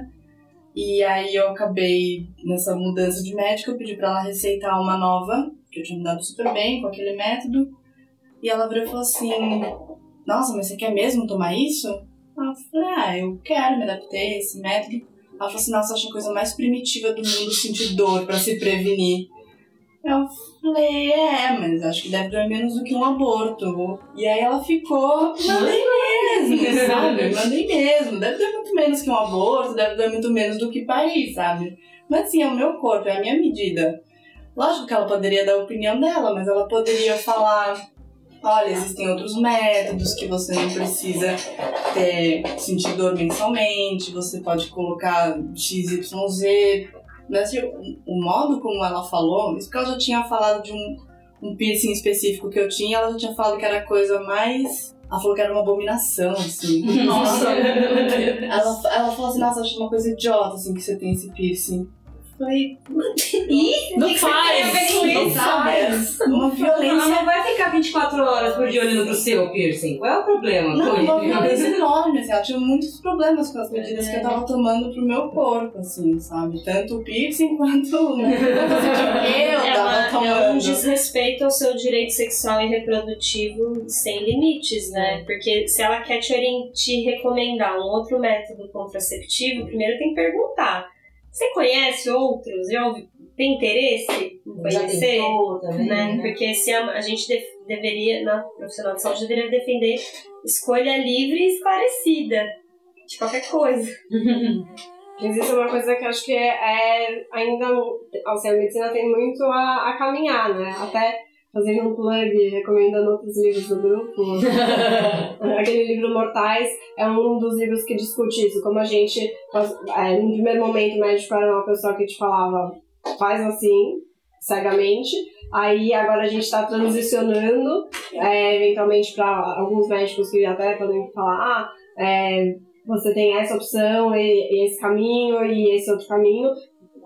B: E aí eu acabei, nessa mudança de médico, eu pedi pra ela receitar uma nova, que eu tinha me dado super bem com aquele método. E ela virou e falou assim, nossa, mas você quer mesmo tomar isso? Eu falei, ah, eu quero, me adaptei a esse método. Ela falou assim, nossa, acho a coisa mais primitiva do mundo sentir dor pra se prevenir. Eu falei, é, mas acho que deve doer menos do que um aborto. E aí ela ficou, mandei mesmo, sabe? Mandei mesmo. Deve doer muito menos que um aborto, deve doer muito menos do que parir, sabe? Mas assim, é o meu corpo, é a minha medida. Lógico que ela poderia dar a opinião dela, mas ela poderia falar olha, existem outros métodos que você não precisa ter sentir dor mensalmente, você pode colocar XYZ. Mas assim, o, o modo como ela falou, isso porque ela já tinha falado de um, um piercing específico que eu tinha, ela já tinha falado que era a coisa mais ela falou que era uma abominação, assim.
A: Nossa,
B: ela, ela falou assim, nossa, acho uma coisa idiota, assim, que você tem esse piercing. Falei,
A: Ih,
B: não
A: que que
B: faz,
A: você tem a ver com
B: não
A: isso?
B: faz. Uma
A: Ela
B: violência
A: não vai ficar 24 horas por dia olhando pro seu piercing. Qual é o problema
B: Não,
A: com
B: uma violência enorme, assim, ela tinha muitos problemas com as medidas que eu tava tomando pro meu corpo, assim, sabe? Tanto o piercing quanto né, eu
D: É,
B: tava
D: uma, é um
B: tomando.
D: desrespeito ao seu direito sexual e reprodutivo sem limites, né? Porque se ela quer te, te recomendar um outro método contraceptivo, primeiro tem que perguntar. Você conhece outros? Já ouvi, tem interesse em conhecer?
A: também,
D: né?
A: né?
D: Porque se a, a gente def- deveria, na profissional de saúde, deveria defender escolha livre e esclarecida de qualquer coisa.
E: Mas isso é uma coisa que eu acho que é, é ainda. Assim, a medicina tem muito a, a caminhar, né? Até fazendo um plug, recomendando outros livros do grupo. Aquele livro Mortais é um dos livros que discute isso, como a gente. É, no primeiro momento, o médico era uma pessoa que te falava, faz assim, cegamente. Aí agora a gente está transicionando, é, eventualmente, para alguns médicos que até podem falar, ah, é, você tem essa opção, e, e esse caminho, e esse outro caminho,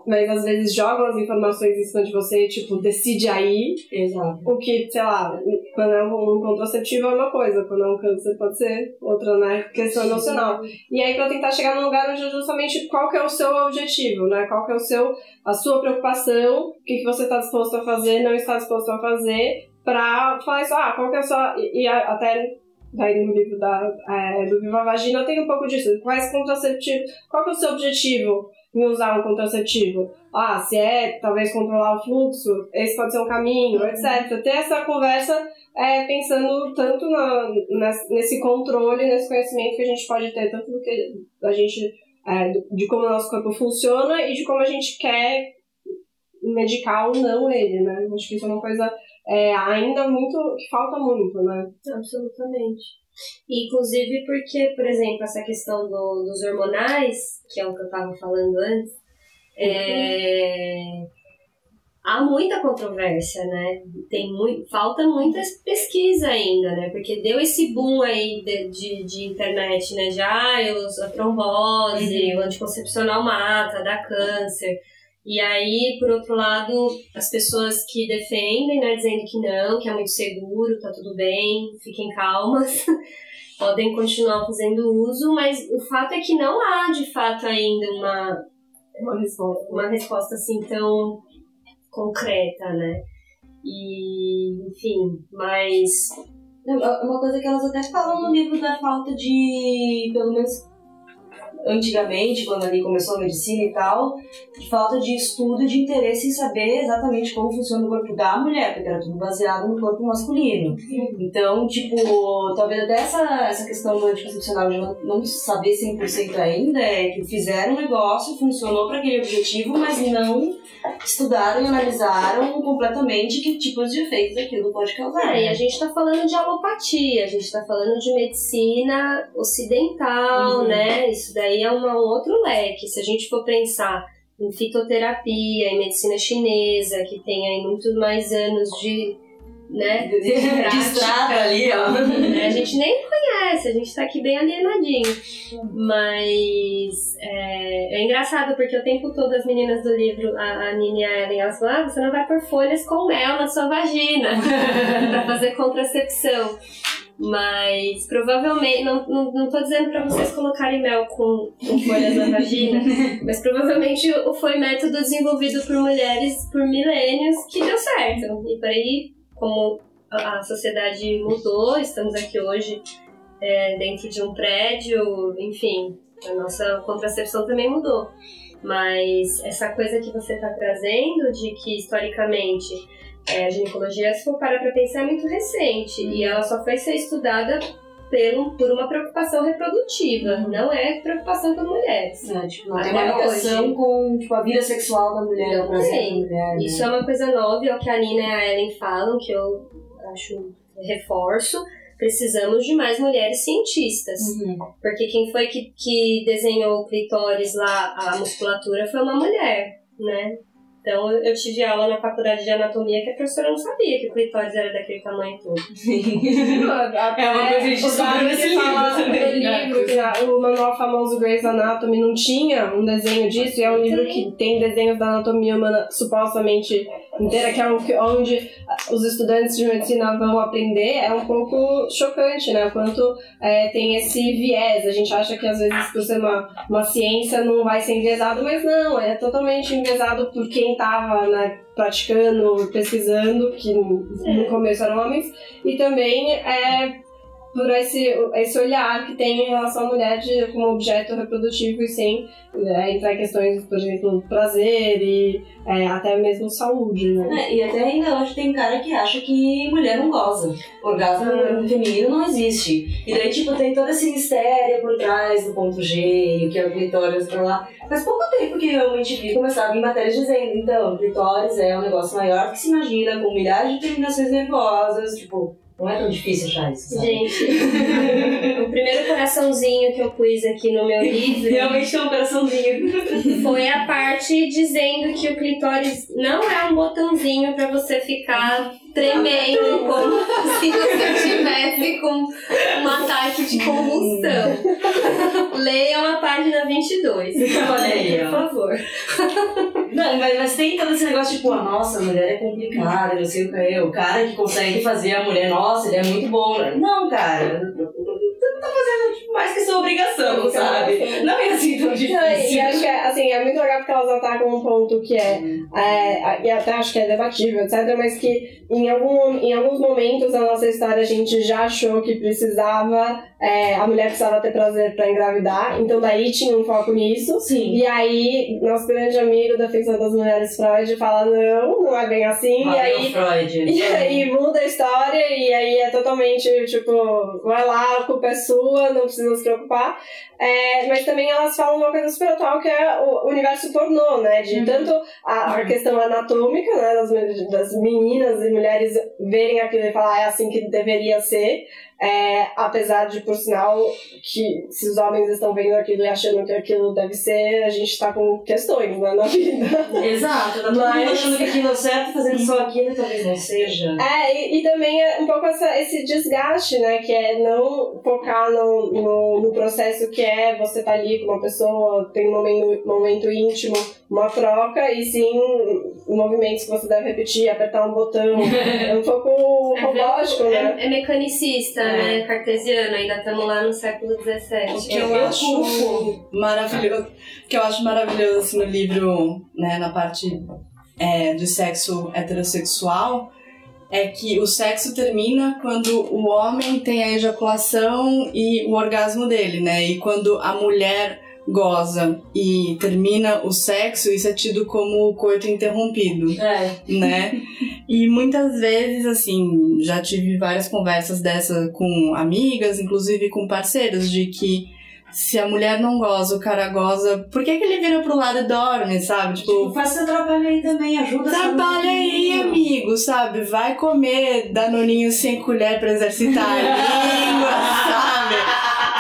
E: mas às vezes jogam as informações em cima de você, tipo, decide aí,
A: Exato.
E: o que, sei lá, quando é um contraceptivo é uma coisa, quando é um câncer pode ser outra, né, questão emocional. E aí pra tentar chegar num lugar onde é justamente qual que é o seu objetivo, né, qual que é o seu, a sua preocupação, o que, que você está disposto a fazer, não está disposto a fazer, pra falar isso, ah, qual que é a sua, e, e até daí no livro da, é, do Viva Vagina tem um pouco disso, quais contraceptivos, qual que é o seu objetivo em usar um contraceptivo? Ah, se é talvez controlar o fluxo, esse pode ser um caminho, etc. Ter essa conversa é, pensando tanto na, nesse controle, nesse conhecimento que a gente pode ter, tanto do que a gente, é, de como o nosso corpo funciona e de como a gente quer medicar ou não ele, né? Acho que isso é uma coisa é, ainda muito, que falta muito, né?
D: Absolutamente. Inclusive porque, por exemplo, essa questão do- dos hormonais, que é o que eu estava falando antes, é, há muita controvérsia, né? Tem muito, falta muita pesquisa ainda, né? Porque deu esse boom aí de, de, de internet, né? Já os- a trombose, o anticoncepcional mata, dá câncer. E aí, por outro lado, as pessoas que defendem, né, dizendo que não, que é muito seguro, tá tudo bem, fiquem calmas, podem continuar fazendo uso, mas o fato é que não há, de fato, ainda uma,
E: Uma resposta.
D: uma resposta assim tão concreta, né? E, enfim, mas
A: Uma coisa que elas até falam no livro da falta de, pelo menos antigamente, quando ali começou a medicina e tal, de falta de estudo e de interesse em saber exatamente como funciona o corpo da mulher, porque era tudo baseado no corpo masculino. Então, tipo, talvez até essa, essa questão do anticoncepcional de não, não saber 100% ainda é que fizeram um negócio, funcionou para aquele objetivo, mas não estudaram e analisaram completamente que tipos de efeitos aquilo pode causar.
D: É, e
A: né?
D: a gente tá falando de alopatia, a gente tá falando de medicina ocidental,
A: Uhum.
D: né? Isso daí é uma, um outro leque. Se a gente for pensar em fitoterapia, em medicina chinesa, que tem aí muito mais anos de, né,
A: de, de estrada ali, ó.
D: né? A gente nem conhece, a gente tá aqui bem alienadinho. Mas é, é engraçado porque o tempo todo as meninas do livro, a, a Nina e a Ellen, elas falam: ah, você não vai pôr folhas com mel na sua vagina pra fazer contracepção. Mas provavelmente, não, não, não tô dizendo pra vocês colocarem mel com, com folhas na vagina, mas provavelmente foi método desenvolvido por mulheres por milênios que deu certo. E por aí, como a a sociedade mudou, estamos aqui hoje é, dentro de um prédio, enfim, a nossa contracepção também mudou. Mas essa coisa que você está trazendo de que historicamente é, a ginecologia, se for parar para pensar, é muito recente e ela só foi ser estudada pelo, por uma preocupação reprodutiva, não é preocupação por mulheres.
A: É, tipo, não tem
D: Até
A: uma
D: hoje.
A: com tipo, a vida sexual da mulher,
D: Não
A: mulher. né?
D: Isso é uma coisa nova, é o que a Nina e a Ellen falam, que eu acho
G: reforço, precisamos de mais mulheres cientistas.
A: Uhum.
G: Porque quem foi que, que desenhou o clitóris lá, a musculatura, foi uma mulher, né? Então eu tive aula na faculdade de anatomia que a professora não sabia que o clitóris era daquele tamanho todo.
A: É uma coisa que a gente
E: o
A: descobriu
E: Davi
A: nesse livro também.
E: livro que a- o manual famoso Grey's Anatomy não tinha um desenho disso, e é um livro que tem desenhos da anatomia humana supostamente inteira, que é um, onde os estudantes de medicina vão aprender, é um pouco chocante, né? O quanto é, tem esse viés. A gente acha que às vezes por ser uma, uma ciência não vai ser enviesado, mas não, é totalmente enviesado por quem estava né, praticando, pesquisando, que no começo eram homens, e também é por esse, esse olhar que tem em relação à mulher de, como objeto reprodutivo e sem é, entrar em questões, por exemplo, prazer e é, até mesmo saúde, né?
A: É, e até ainda hoje tem cara que acha que mulher não goza. Orgasmo feminino não existe. E daí, tipo, tem todo esse mistério por trás do ponto G, o que é o clitóris pra lá. Faz pouco tempo que eu MTV começava em matérias dizendo, então, clitóris é um negócio maior que se imagina, com milhares de terminações nervosas, tipo, não é tão difícil achar isso, sabe?
G: Gente, o primeiro coraçãozinho que eu pus aqui no meu livro
A: Realmente é um coraçãozinho.
G: foi a parte dizendo que o clitóris não é um botãozinho pra você ficar tremendo como se você tivesse com um ataque de convulsão. Leiam a página 22.
A: Olha aí,
G: Por favor.
A: Não, mas, mas tem todo esse negócio, tipo, ah, nossa, a mulher é complicada, não sei o que. O cara que consegue fazer a mulher, nossa, ele é muito bom. Não, cara, você não tá fazendo tipo, mais que sua obrigação, sabe? Não é assim tão
E: Não, E
A: difícil.
E: acho que é, assim, é muito legal porque elas atacam um ponto que é, é, e até acho que é debatível, etc., mas que em, algum, em alguns momentos da nossa história a gente já achou que precisava, é, a mulher precisava ter prazer pra engravidar, então daí tinha um foco nisso.
A: Sim.
E: E aí, nosso grande amigo da ficção das mulheres, Freud, fala: não, não é bem assim. e aí,
A: Freud.
E: e aí muda a história e aí é totalmente tipo, vai lá, a culpa é sua, não precisa se preocupar. É, mas também elas falam uma coisa super atual que é o universo pornô, né? De tanto a, a questão anatômica, né? Das, das meninas e mulheres verem aquilo e falar "Ah, é assim que deveria ser. É, apesar de, por sinal, que se os homens estão vendo aquilo e achando que aquilo deve ser, a gente tá com questões né, na vida.
A: Exato, tá todo mundo achando que aquilo é certo, fazendo só aquilo, talvez não seja.
E: É, e, e também é um pouco essa, esse desgaste, né? Que é não focar no, no, no processo que é você tá ali com uma pessoa, tem um momento, momento íntimo, uma troca, e sim movimentos que você deve repetir, apertar um botão. É um pouco robótico, né?
G: É, é mecanicista, né? Cartesiano, ainda estamos lá no século
B: O
G: XVII.
B: que eu acho maravilhoso, o que eu acho maravilhoso assim, no livro, né, na parte é, de sexo heterossexual, é que o sexo termina quando o homem tem a ejaculação e o orgasmo dele, né? E quando a mulher goza e termina o sexo, isso é tido como coito interrompido
A: É.
B: né? E muitas vezes, assim, já tive várias conversas dessa com amigas, inclusive com parceiros, de que se a mulher não goza, o cara goza, por que, que ele vira pro lado e dorme, sabe?
A: Tipo,
B: Tipo,
A: faz seu trabalho aí também, ajuda
B: trabalha aí, amigo, sabe? Vai comer danoninho sem colher pra exercitar a língua, sabe?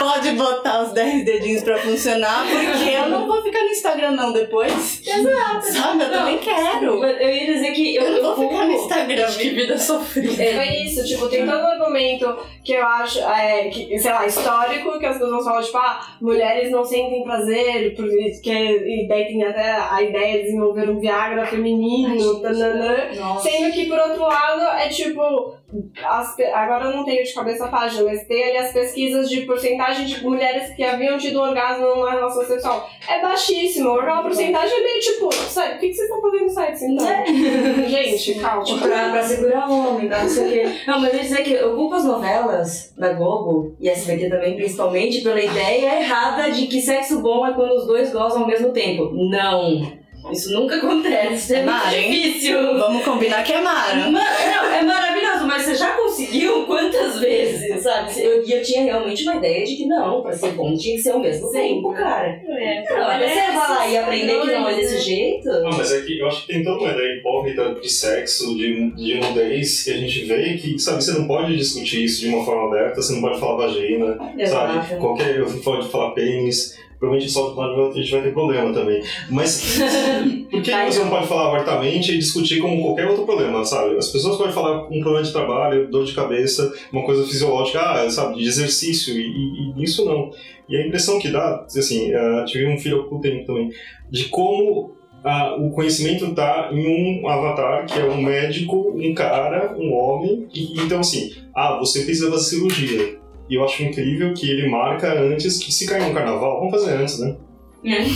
B: Pode botar os 10 dedinhos pra funcionar, porque eu não vou ficar no Instagram não depois. Exato. Sabe? Eu também quero.
A: Eu ia dizer que eu,
B: Eu não vou ficar no Instagram, que vida sofrida.
E: É isso, tipo, tem todo um argumento que eu acho, é, que, sei lá, histórico, que as pessoas falam, tipo, ah, mulheres não sentem prazer, porque, que, e daí tem até a ideia de desenvolver um Viagra feminino, tananã.
B: Nossa.
E: Sendo que, por outro lado, é tipo. As, agora eu não tenho de cabeça a página, mas tem ali as pesquisas de porcentagem de mulheres que haviam tido orgasmo numa relação sexual. É baixíssimo. Aquela porcentagem é meio tipo, sai, o que, que vocês estão fazendo no site então? Gente, calma.
A: Tipo, pra, pra segurar o homem, não sei o quê. Não, mas eu ia dizer que eu culpo as novelas da Globo e SBT também, principalmente, pela ideia errada de que sexo bom é quando os dois gozam ao mesmo tempo. Não. Isso nunca acontece. É
B: Mara, hein?
A: difícil.
B: Vamos combinar que é Mara.
A: Ma- Não, é maravilhoso, mas você já conseguiu quantas vezes, sabe? Eu, e eu tinha realmente uma ideia de que não, pra ser bom tinha que ser o mesmo tempo, cara.
G: É.
A: Não, até você vai lá e aprender que não é desse jeito.
C: Não, mas é que eu acho que tem toda uma ideia hipócrita de sexo, de, de nudez, que a gente vê que, sabe, você não pode discutir isso de uma forma aberta, você não pode falar vagina, sabe? Qualquer, pode falar pênis, provavelmente só que a gente vai ter problema também. Mas por que você não pode falar abertamente e discutir como qualquer outro problema, sabe? As pessoas podem falar um problema de trabalho, dor de cabeça, uma coisa fisiológica, ah, sabe, de exercício, e, e- e isso não. E a impressão que dá, assim, uh, tive um filho há pouco tempo também, de como ah, o conhecimento está em um avatar que é um médico, um cara, um homem, e então assim, ah, você precisa fazer cirurgia. E eu acho incrível que ele marca antes que se cair um carnaval, vamos fazer antes, né?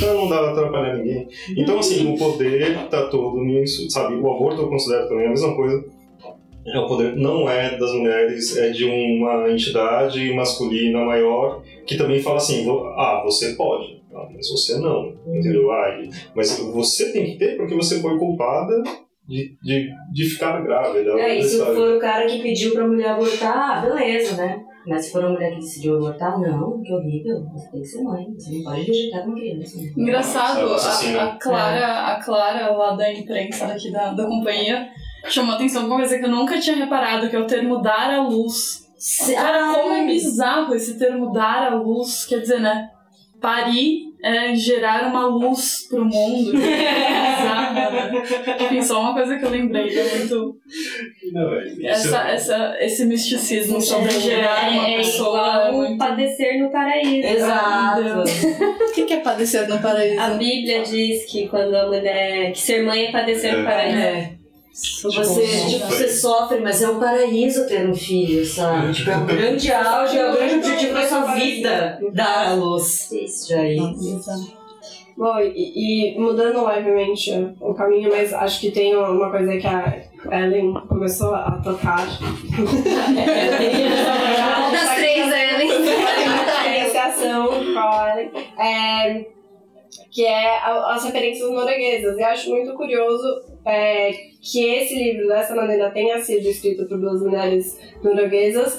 C: Pra não dar atrapalhar ninguém. Então, assim, o poder tá todo nisso, sabe? O aborto eu considero também a mesma coisa. É, o poder não é das mulheres, é de uma entidade masculina maior que também fala assim: ah, você pode, ah, mas você não, entendeu? Ah, mas você tem que ter porque você foi culpada de, de, de ficar grávida.
A: É, e se for o cara que pediu pra mulher abortar, beleza, né? Mas se for uma mulher que decidiu abortar, não, que horrível. Você tem que ser mãe. Você não pode rejeitar uma criança.
F: Engraçado,
C: Nossa, assim,
F: a,
C: né?
F: a Clara, a Clara lá da imprensa daqui da, da companhia chamou atenção pra uma coisa que eu nunca tinha reparado, que é o termo dar à luz. Cara, como é bizarro esse termo dar à luz, quer dizer, né? Parir é gerar uma luz pro mundo. Né? Enfim, só uma coisa que eu lembrei, que é muito.
C: Não, é-
F: Essa, essa, esse misticismo sobre gerar uma
G: É, é
F: pessoa. É muito...
G: padecer no paraíso.
A: Exato.
B: O que que é padecer no paraíso?
G: A Bíblia diz que quando a mulher. que ser mãe é padecer no
C: É.
G: paraíso.
A: É. Você,
C: sofre.
A: tipo, você sofre, mas é um paraíso ter um filho, sabe? Tipo, é um grande auge, é um grande objetivo da sua vida dar a luz.
G: Isso.
A: Já aí.
E: Bom, e, e mudando levemente o caminho, mas acho que tem uma coisa que a Ellen começou a tocar.
G: Das três, Ellen.
E: Iniciação com a Ellen. É, que é as referências norueguesas. E acho muito curioso é, que esse livro, dessa maneira, tenha sido escrito por duas mulheres norueguesas,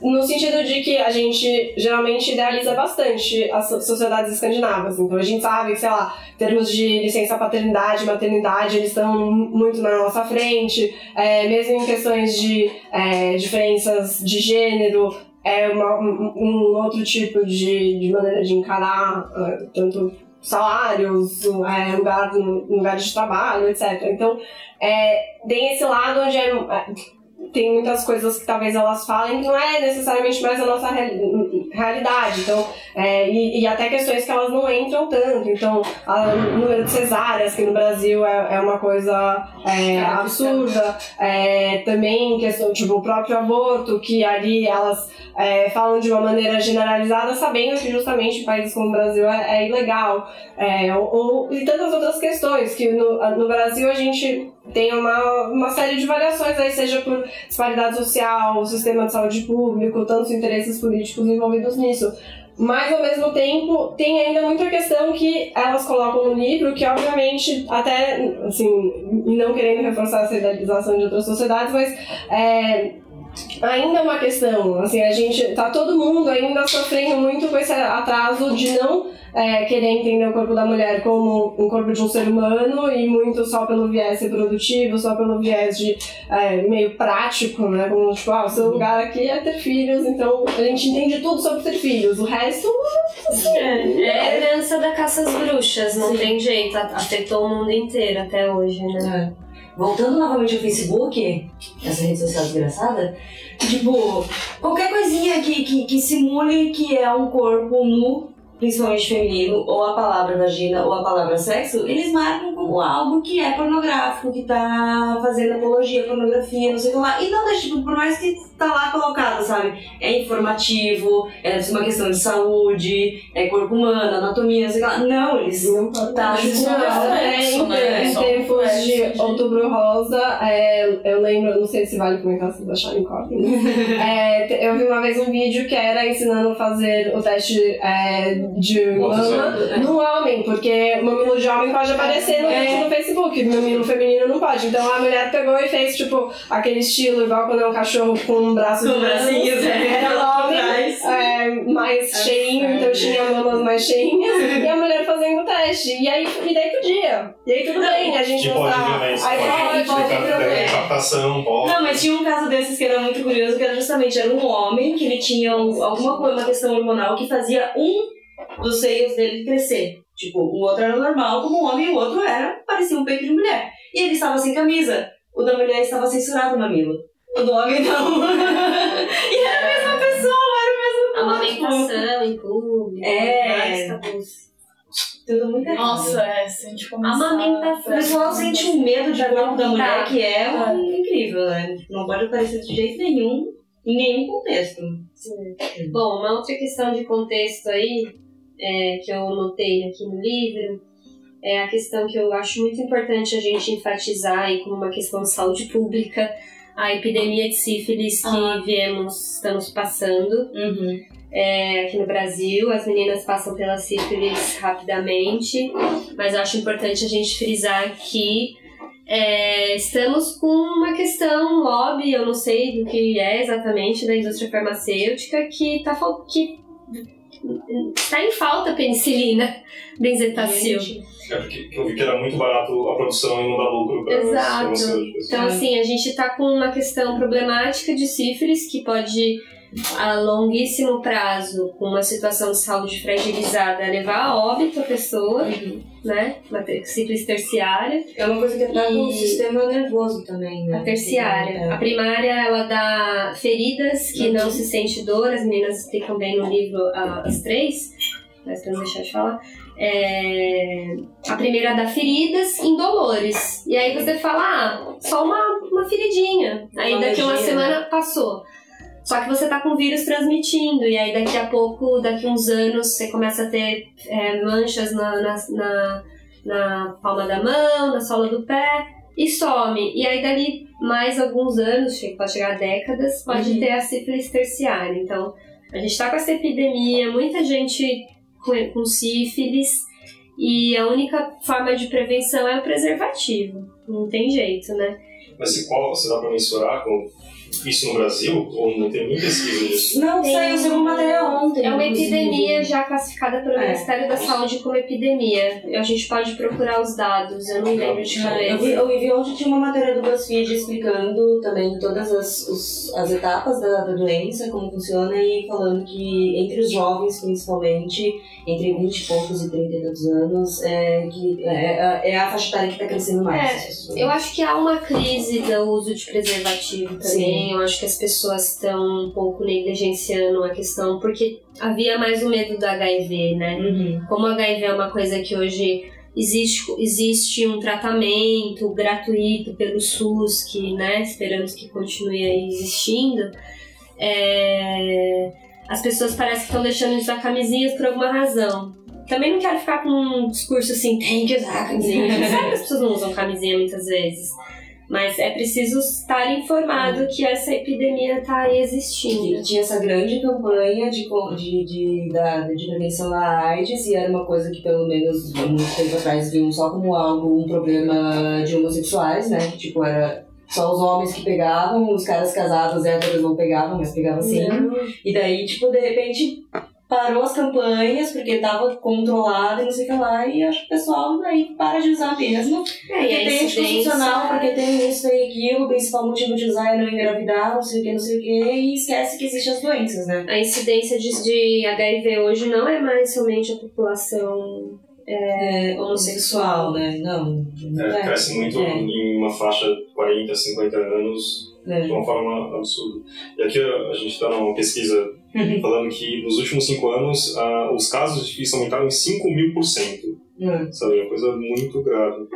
E: no sentido de que a gente geralmente idealiza bastante as so- sociedades escandinavas. Então a gente sabe que, sei lá, em termos de licença paternidade, maternidade, eles estão muito na nossa frente, é, mesmo em questões de é, diferenças de gênero, é uma- um, outro tipo de, de maneira de encarar é, tanto salários, é, lugar, lugares de trabalho, etc. Então, é, tem esse lado onde é, é, tem muitas coisas que talvez elas falem que não é necessariamente mais a nossa reali- realidade. Então, é, e, e até questões que elas não entram tanto. Então, a- o número de cesáreas, que no Brasil é, é uma coisa é, absurda. É, também questão, tipo, o próprio aborto, que ali elas é, falam de uma maneira generalizada, sabendo que justamente em países como o Brasil é, é ilegal. Ou, ou- e tantas outras questões, que no, no Brasil a gente tem uma, uma série de variações aí, seja por disparidade social, sistema de saúde público, tantos interesses políticos envolvidos nisso. Mas, ao mesmo tempo, tem ainda muita questão que elas colocam no livro, que obviamente, até, assim, não querendo reforçar essa idealização de outras sociedades, mas é, ainda é uma questão, assim, a gente, tá todo mundo ainda sofrendo muito com esse atraso de não é, querer entender o corpo da mulher como um corpo de um ser humano e muito só pelo viés reprodutivo, só pelo viés de é, meio prático, né? Como tipo, ah, o seu lugar aqui é ter filhos, então a gente entende tudo sobre ter filhos, o resto.
G: É, é a herança da caça às bruxas, não tem jeito, afetou o mundo inteiro até hoje, né?
A: É. Voltando novamente ao Facebook, essa rede social desgraçada, tipo, qualquer coisinha que, que, que simule que é um corpo nu, principalmente feminino, ou a palavra vagina ou a palavra sexo, eles marcam como algo que é pornográfico, que tá fazendo apologia pornografia, não sei o que lá. E não deixa, tipo, por mais que tá lá colocado, sabe? É informativo, é uma questão de saúde, é corpo humano, anatomia, não sei o que lá. Não, eles
E: Não
A: tá,
F: Isso
A: tipo,
E: Outubro Rosa, é, eu lembro, não sei se vale comentar se acharem cortem. é, te- eu vi uma vez um vídeo que era ensinando a fazer o teste é, de mama
A: zero.
E: no homem, porque mamilo de homem pode aparecer no,
A: É.
E: no Facebook, mamilo feminino não pode. Então a mulher pegou e fez, tipo, aquele estilo igual quando é um cachorro com um braço
A: Com bracinhos, é,
E: Era
A: lá
E: homem,
A: atrás.
E: é, mais cheinho, então tinha mamas mais cheinhas, e a mulher fazendo o teste. E aí, e daí podia. E aí tudo bem, a gente
C: Que
E: não
C: pode violência,
E: Aí
C: pode,
E: pode,
A: pode. Não, mas tinha um caso desses que era muito curioso, que era justamente era um homem que ele tinha um- alguma coisa, uma questão hormonal que fazia um dos seios dele crescer. Tipo, o outro era normal como homem e o outro era, parecia um peito de mulher. E ele estava sem camisa. O da mulher estava censurado o mamilo. O do homem não. e era a mesma pessoa, era o mesmo.
D: Amamentação em público,
A: É.
D: vários tabus.
A: Tudo muito errado.
F: Nossa, é, se a gente começar...
D: Amamentação.
A: O pessoal sente um medo de corpo da mulher que é um incrível, né? Não pode aparecer de jeito nenhum, em nenhum contexto.
D: Bom, uma outra questão de contexto aí, é, que eu notei aqui no livro, é a questão que eu acho muito importante a gente enfatizar aí como uma questão de saúde pública, a epidemia de sífilis que
A: Ah.
D: viemos, estamos passando
A: Uhum.
D: É, aqui no Brasil. As meninas passam pela sífilis rapidamente, mas acho importante a gente frisar que é, estamos com uma questão, lobby, eu não sei do que é exatamente, da indústria farmacêutica, que tá que está em falta penicilina, benzetacil.
C: É porque eu vi que era muito barato a produção e não dá lucro para
D: Exato. Então, assim, a gente tá com uma questão problemática de sífilis que pode, a longuíssimo prazo, com uma situação de saúde fragilizada, levar a óbito a pessoa, né? Uma sífilis terciária.
A: É uma coisa que ataca o sistema nervoso também, né?
D: A terciária. A primária, ela dá feridas que não se sente dor. As meninas explicam bem no livro ah, as três, mas pra não deixar de falar. É, A primeira dá feridas indolores. E aí você fala, ah, só uma, uma feridinha. Aí daqui uma
A: alergia,
D: semana passou. Só que você tá com o vírus transmitindo, e aí daqui a pouco, daqui uns anos, você começa a ter é, manchas na, na, na, na palma da mão, na sola do pé, e some. E aí dali mais alguns anos, pode chegar a décadas, pode
A: Uhum.
D: ter a sífilis terciária. Então, a gente tá com essa epidemia, muita gente com, com sífilis, e a única forma de prevenção é o preservativo. Não tem jeito, né?
C: Mas se qual você dá para mensurar com isso no Brasil? Ou não tem nem pesquisa disso?
A: Não,
D: Tem-
A: saiu uma matéria ontem.
D: É uma
A: inclusive.
D: epidemia já classificada pelo
A: É.
D: Ministério da Saúde como epidemia. A gente pode procurar os dados, eu não lembro de
A: É, Eu vi,
D: cabeça.
A: eu vi ontem tinha uma matéria do BuzzFeed explicando também todas as, os- as etapas da, da doença, como funciona, e falando que entre os jovens, principalmente, entre 20 e poucos e 30 e tantos anos, é, que é, é a faixa etária que está crescendo mais.
D: É. Eu acho que há uma crise do uso de preservativo também. Eu acho que as pessoas estão um pouco negligenciando a questão, porque havia mais o medo do HIV, né?
A: Uhum.
D: Como o HIV é uma coisa que hoje existe, existe um tratamento gratuito pelo SUS, que né, esperamos que continue existindo, é, as pessoas parecem que estão deixando de usar camisinhas por alguma razão. Também não quero ficar com um discurso assim, tem que usar camisinha. Sabe que as pessoas não usam camisinha muitas vezes. Mas é preciso estar informado que essa epidemia está aí existindo.
A: E tinha essa grande campanha de, de, de, da, de prevenção à AIDS e era uma coisa que pelo menos muito tempo atrás viam só como algo, um problema de homossexuais, né? Que tipo, era só os homens que pegavam, os caras casados héteros não pegavam, mas pegavam sim. E daí, tipo, de repente parou as campanhas porque tava controlado e não sei o que lá, e acho que o pessoal aí para de usar mesmo.
D: É,
A: Porque
D: a
A: tem anticoncepcional, porque tem isso e aquilo, o principal motivo de usar é não engravidar, não sei o que, não sei o que, e esquece que existem as doenças, né?
D: A incidência de, de HIV hoje não é mais somente a população
A: É,
D: homossexual.
A: né? Não.
C: É, cresce muito
A: é.
C: em uma faixa de 40, 50 anos
A: É.
C: de uma forma absurda. E aqui a a gente está numa pesquisa falando que nos últimos 5 anos ah, os casos de FIS aumentaram em 5 mil por cento.
A: Hum.
C: Sabe? É uma coisa muito grave.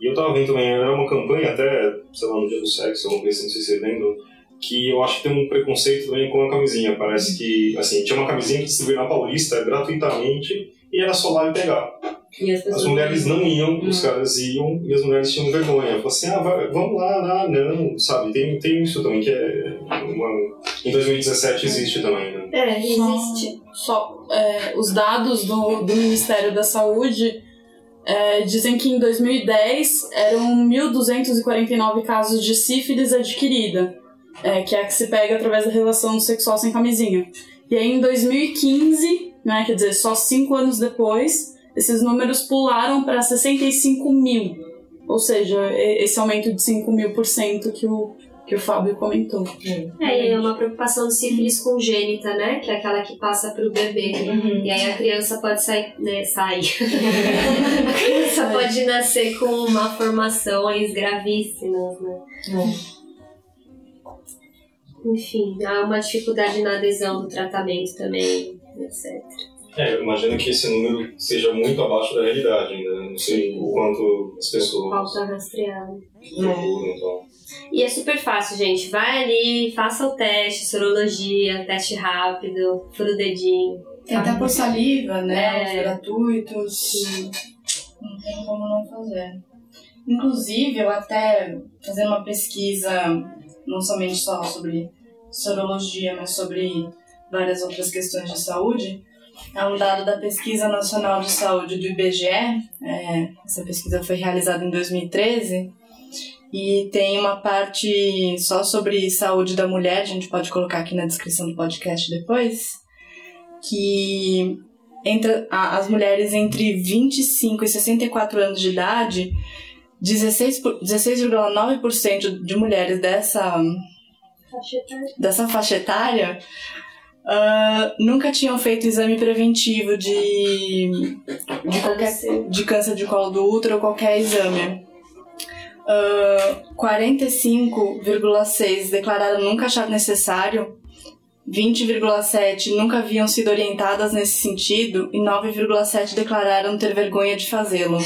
C: E eu tava vendo também, era uma campanha até, sei lá, no dia do sexo, coisa assim, não sei se vocês lembram, que eu acho que tem um preconceito também com a camisinha. Parece que, assim, tinha uma camisinha que distribuía na Paulista gratuitamente e era só lá e pegar.
A: E as.
C: As mulheres não iam, os
A: Hum.
C: caras iam e as mulheres tinham vergonha. Falaram assim, ah, vai- vamos lá, ah, não, sabe? Tem, tem isso também que é. Em 2017 existe também, né?
G: É, existe.
F: Só é, os dados do, do Ministério da Saúde é, dizem que em 2010 eram 1.249 casos de sífilis adquirida, é, que é a que se pega através da relação sexual sem camisinha. E aí em 2015, né, quer dizer, só cinco anos depois, esses números pularam para 65 mil. Ou seja, esse aumento de 5 mil por cento que o, que o Fábio comentou.
D: É, e é uma preocupação de sífilis congênita, né? Que é aquela que passa pro bebê.
A: Uhum.
D: E aí a criança pode sair, né, sair. a criança pode nascer com uma formações gravíssimas, né? Enfim, há uma dificuldade na adesão do tratamento também, etc.
C: É, eu imagino que esse número seja muito abaixo da realidade ainda. né? Não sei o quanto as pessoas
D: Falta rastreado.
C: procuram, então.
D: E é super fácil, gente. Vai ali, faça o teste, sorologia, teste rápido, fura o dedinho.
B: Tem até por saliva, né?
D: É.
B: Os gratuitos. Não tem como não fazer. Inclusive, eu até fazendo uma pesquisa, não somente só sobre sorologia, mas sobre várias outras questões de saúde, é um dado da Pesquisa Nacional de Saúde do IBGE. é, essa pesquisa foi realizada em 2013 e tem uma parte só sobre saúde da mulher, a gente pode colocar aqui na descrição do podcast depois que entre as mulheres entre 25 e 64 anos de idade, 16 por- 16,9% de mulheres dessa, dessa faixa etária ah, nunca tinham feito exame preventivo de, de, qualquer, de câncer de colo do útero ou qualquer exame. Ah, 45,6% declararam nunca achar necessário 20,7 nunca haviam sido orientadas nesse sentido e 9,7 declararam ter vergonha de fazê-lo.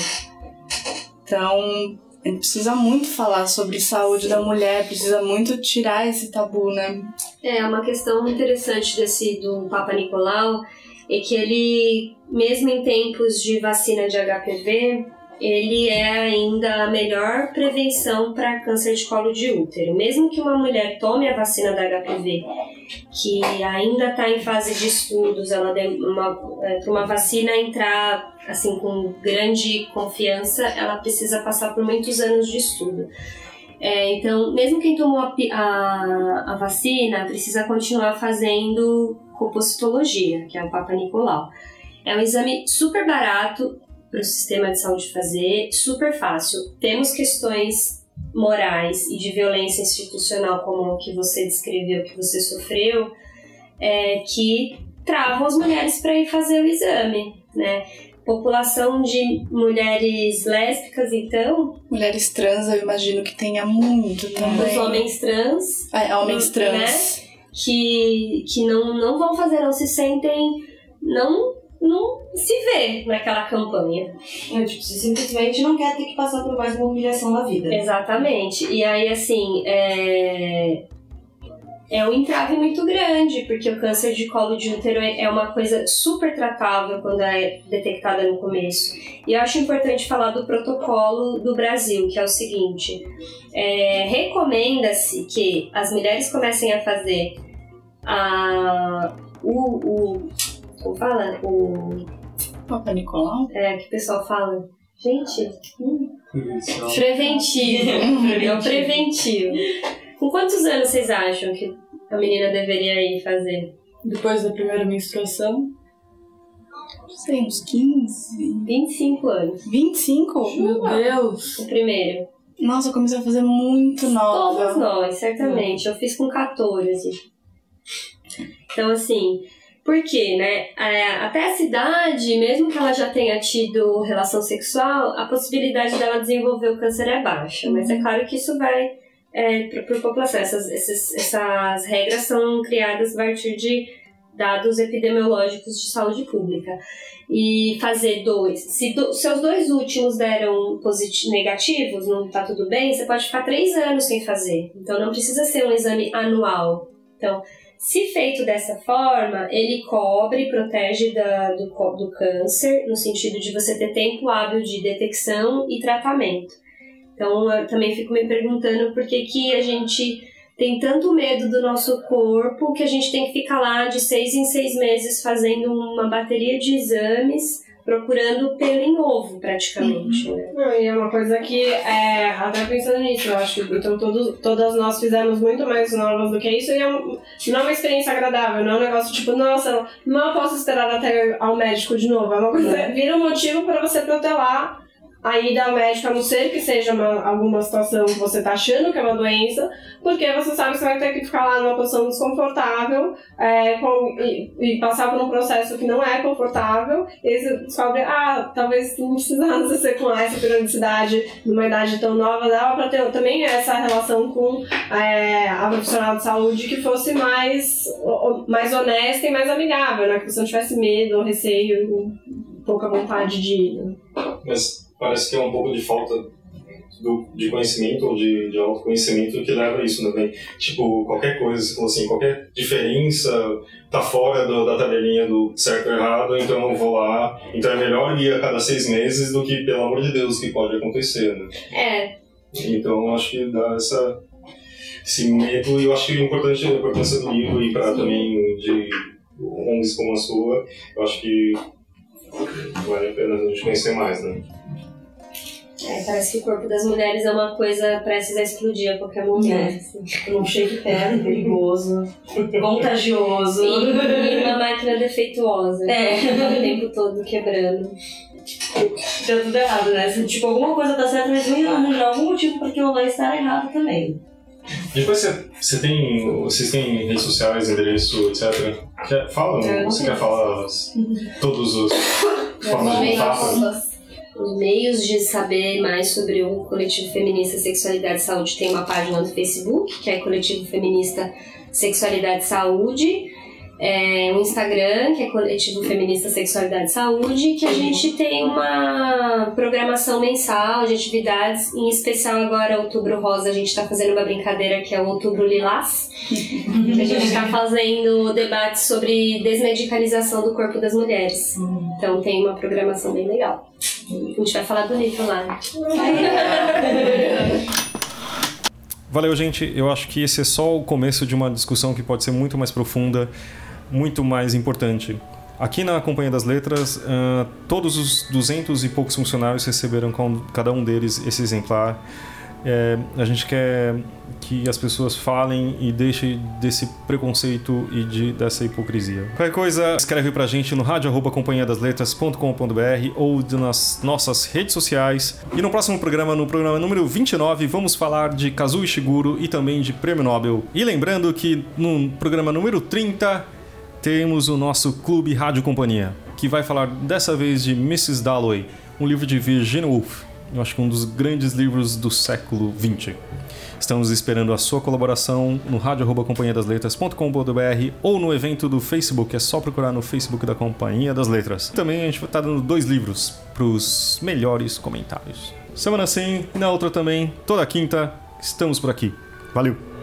B: Então, precisa muito falar sobre saúde da mulher, precisa muito tirar esse tabu, né?
D: É, uma questão interessante desse do Papa Nicolau é que ele, mesmo em tempos de vacina de HPV, ele é ainda a melhor prevenção para câncer de colo de útero. Mesmo que uma mulher tome a vacina da HPV, que ainda está em fase de estudos, ela uma, é, para uma vacina entrar assim com grande confiança, ela precisa passar por muitos anos de estudo. É, então, mesmo quem tomou a, a, a vacina precisa continuar fazendo compositologia, que é o Papa Nicolau. É um exame super barato para o sistema de saúde fazer, super fácil. Temos questões morais e de violência institucional, como o que você descreveu, que você sofreu, é, que travam as mulheres para ir fazer o exame, né? População de mulheres lésbicas, então,
B: Mulheres trans, eu imagino que tenha muito também.
D: os homens trans,
B: É, homens
D: né?
B: trans.
D: que, que não, não vão fazer, não se sentem, não, não se vê naquela campanha.
A: É, tipo, você simplesmente não quer ter que passar por mais uma humilhação na vida.
D: Exatamente. E aí, assim, é... é um entrave muito grande, porque o câncer de colo de útero é é uma coisa super tratável quando é detectada no começo. E eu acho importante falar do protocolo do Brasil, que é o seguinte: é, recomenda-se que as mulheres comecem a fazer a, o, o. Como fala? O.
B: Papa Nicolau?
D: É, que o pessoal fala. Gente,
C: Prevenção.
D: Preventivo. É o preventivo. Com quantos anos vocês acham que a menina deveria ir fazer?
F: Depois da primeira menstruação.
B: Não sei, uns 15?
D: 25 anos.
B: 25?
F: Meu Deus!
D: O primeiro.
B: Nossa, eu comecei a fazer muito nova.
D: Todas nós, certamente. Eu fiz com 14. Então, assim, por quê, né? É, Até a cidade, mesmo que ela já tenha tido relação sexual, a possibilidade dela desenvolver o câncer é baixa. Mas é claro que isso vai é, para a população. Essas, essas, essas regras são criadas a partir de dados epidemiológicos de saúde pública. E fazer dois. Se do, seus dois últimos deram negativos, não tá tudo bem, você pode ficar três anos sem fazer. Então não precisa ser um exame anual. Então, Se feito dessa forma, ele cobre e protege da, do, do câncer, no sentido de você ter tempo hábil de detecção e tratamento. Então, eu também fico me perguntando por que, que a gente tem tanto medo do nosso corpo que a gente tem que ficar lá de seis em seis meses fazendo uma bateria de exames procurando pelo em ovo, praticamente. Né?
E: Não, e é uma coisa que, é, até pensando nisso, eu acho que então, todos, todas nós fizemos muito mais novas do que isso, e é um, não é uma experiência agradável, não é um negócio tipo, nossa, mal posso esperar até ao médico de novo. É uma coisa, vira um motivo para você protelar a ida ao médico, a não ser que seja uma, alguma situação que você tá achando que é uma doença, porque você sabe que você vai ter que ficar lá numa posição desconfortável é, com, e, e, passar por um processo que não é confortável, e você descobre, ah, talvez não precisasse ser com essa periodicidade numa idade tão nova, dava para ter também essa relação com é, a profissional de saúde que fosse mais, mais honesta e mais amigável, né? Que você não tivesse medo ou receio, pouca vontade de ir. Né?
C: Mas parece que é um pouco de falta do, de conhecimento ou de, de autoconhecimento que leva a isso também. Tipo, qualquer coisa, você falou assim, qualquer diferença tá fora do, da tabelinha do certo ou errado, então eu vou lá. Então é melhor ir a cada seis meses do que, pelo amor de Deus, que pode acontecer, né?
D: É.
C: Então eu acho que dá essa, esse medo, e eu acho que é importante a importância do livro e para também de ONGs como a sua, eu acho que vale a pena a gente conhecer mais, né?
D: É, parece que o corpo das mulheres é uma coisa prestes a explodir a qualquer momento. É.
A: Assim. Tipo, não chega perto, perigoso, contagioso.
D: E, e, uma máquina defeituosa.
A: É.
D: o tempo todo quebrando.
A: Deu tudo errado, né? Tipo, alguma coisa tá certa, mas não arranjar algum motivo para aquilo lá estar errado também.
C: Depois você, você tem. Vocês têm redes sociais, endereço, etc. Quer, fala, você quer falar todos os formas de contato?
D: Os meios de saber mais sobre o Coletivo Feminista Sexualidade e Saúde tem uma página no Facebook, que é Coletivo Feminista Sexualidade e Saúde. É, um Instagram, que é Coletivo Feminista Sexualidade e Saúde, que a gente tem uma programação mensal de atividades, em especial agora, Outubro Rosa, a gente está fazendo uma brincadeira que é o Outubro Lilás, que a gente está fazendo debates sobre desmedicalização do corpo das mulheres. Então tem uma programação bem legal. A gente vai falar do livro lá.
C: Valeu, gente. Eu acho que esse é só o começo de uma discussão que pode ser muito mais profunda, muito mais importante. Aqui na Companhia das Letras, uh, todos os 200 e poucos funcionários receberam cada um deles esse exemplar. É, a gente quer que as pessoas falem e deixem desse preconceito e de, dessa hipocrisia. Qualquer coisa, escreve pra gente no rádio.companhiadasletras.com.br ou nas nossas redes sociais. E no próximo programa, no programa número 29, vamos falar de Kazuo Ishiguro e também de Prêmio Nobel. E lembrando que no programa número 30 temos o nosso Clube Rádio Companhia, que vai falar dessa vez de Mrs. Dalloway, um livro de Virginia Woolf eu acho que um dos grandes livros do século XX. Estamos esperando a sua colaboração no rádio.companhiadasletras.com.br ou no evento do Facebook, é só procurar no Facebook da Companhia das Letras. Também a gente está dando dois livros para os melhores comentários. Semana sim e na outra também, toda quinta, estamos por aqui. Valeu!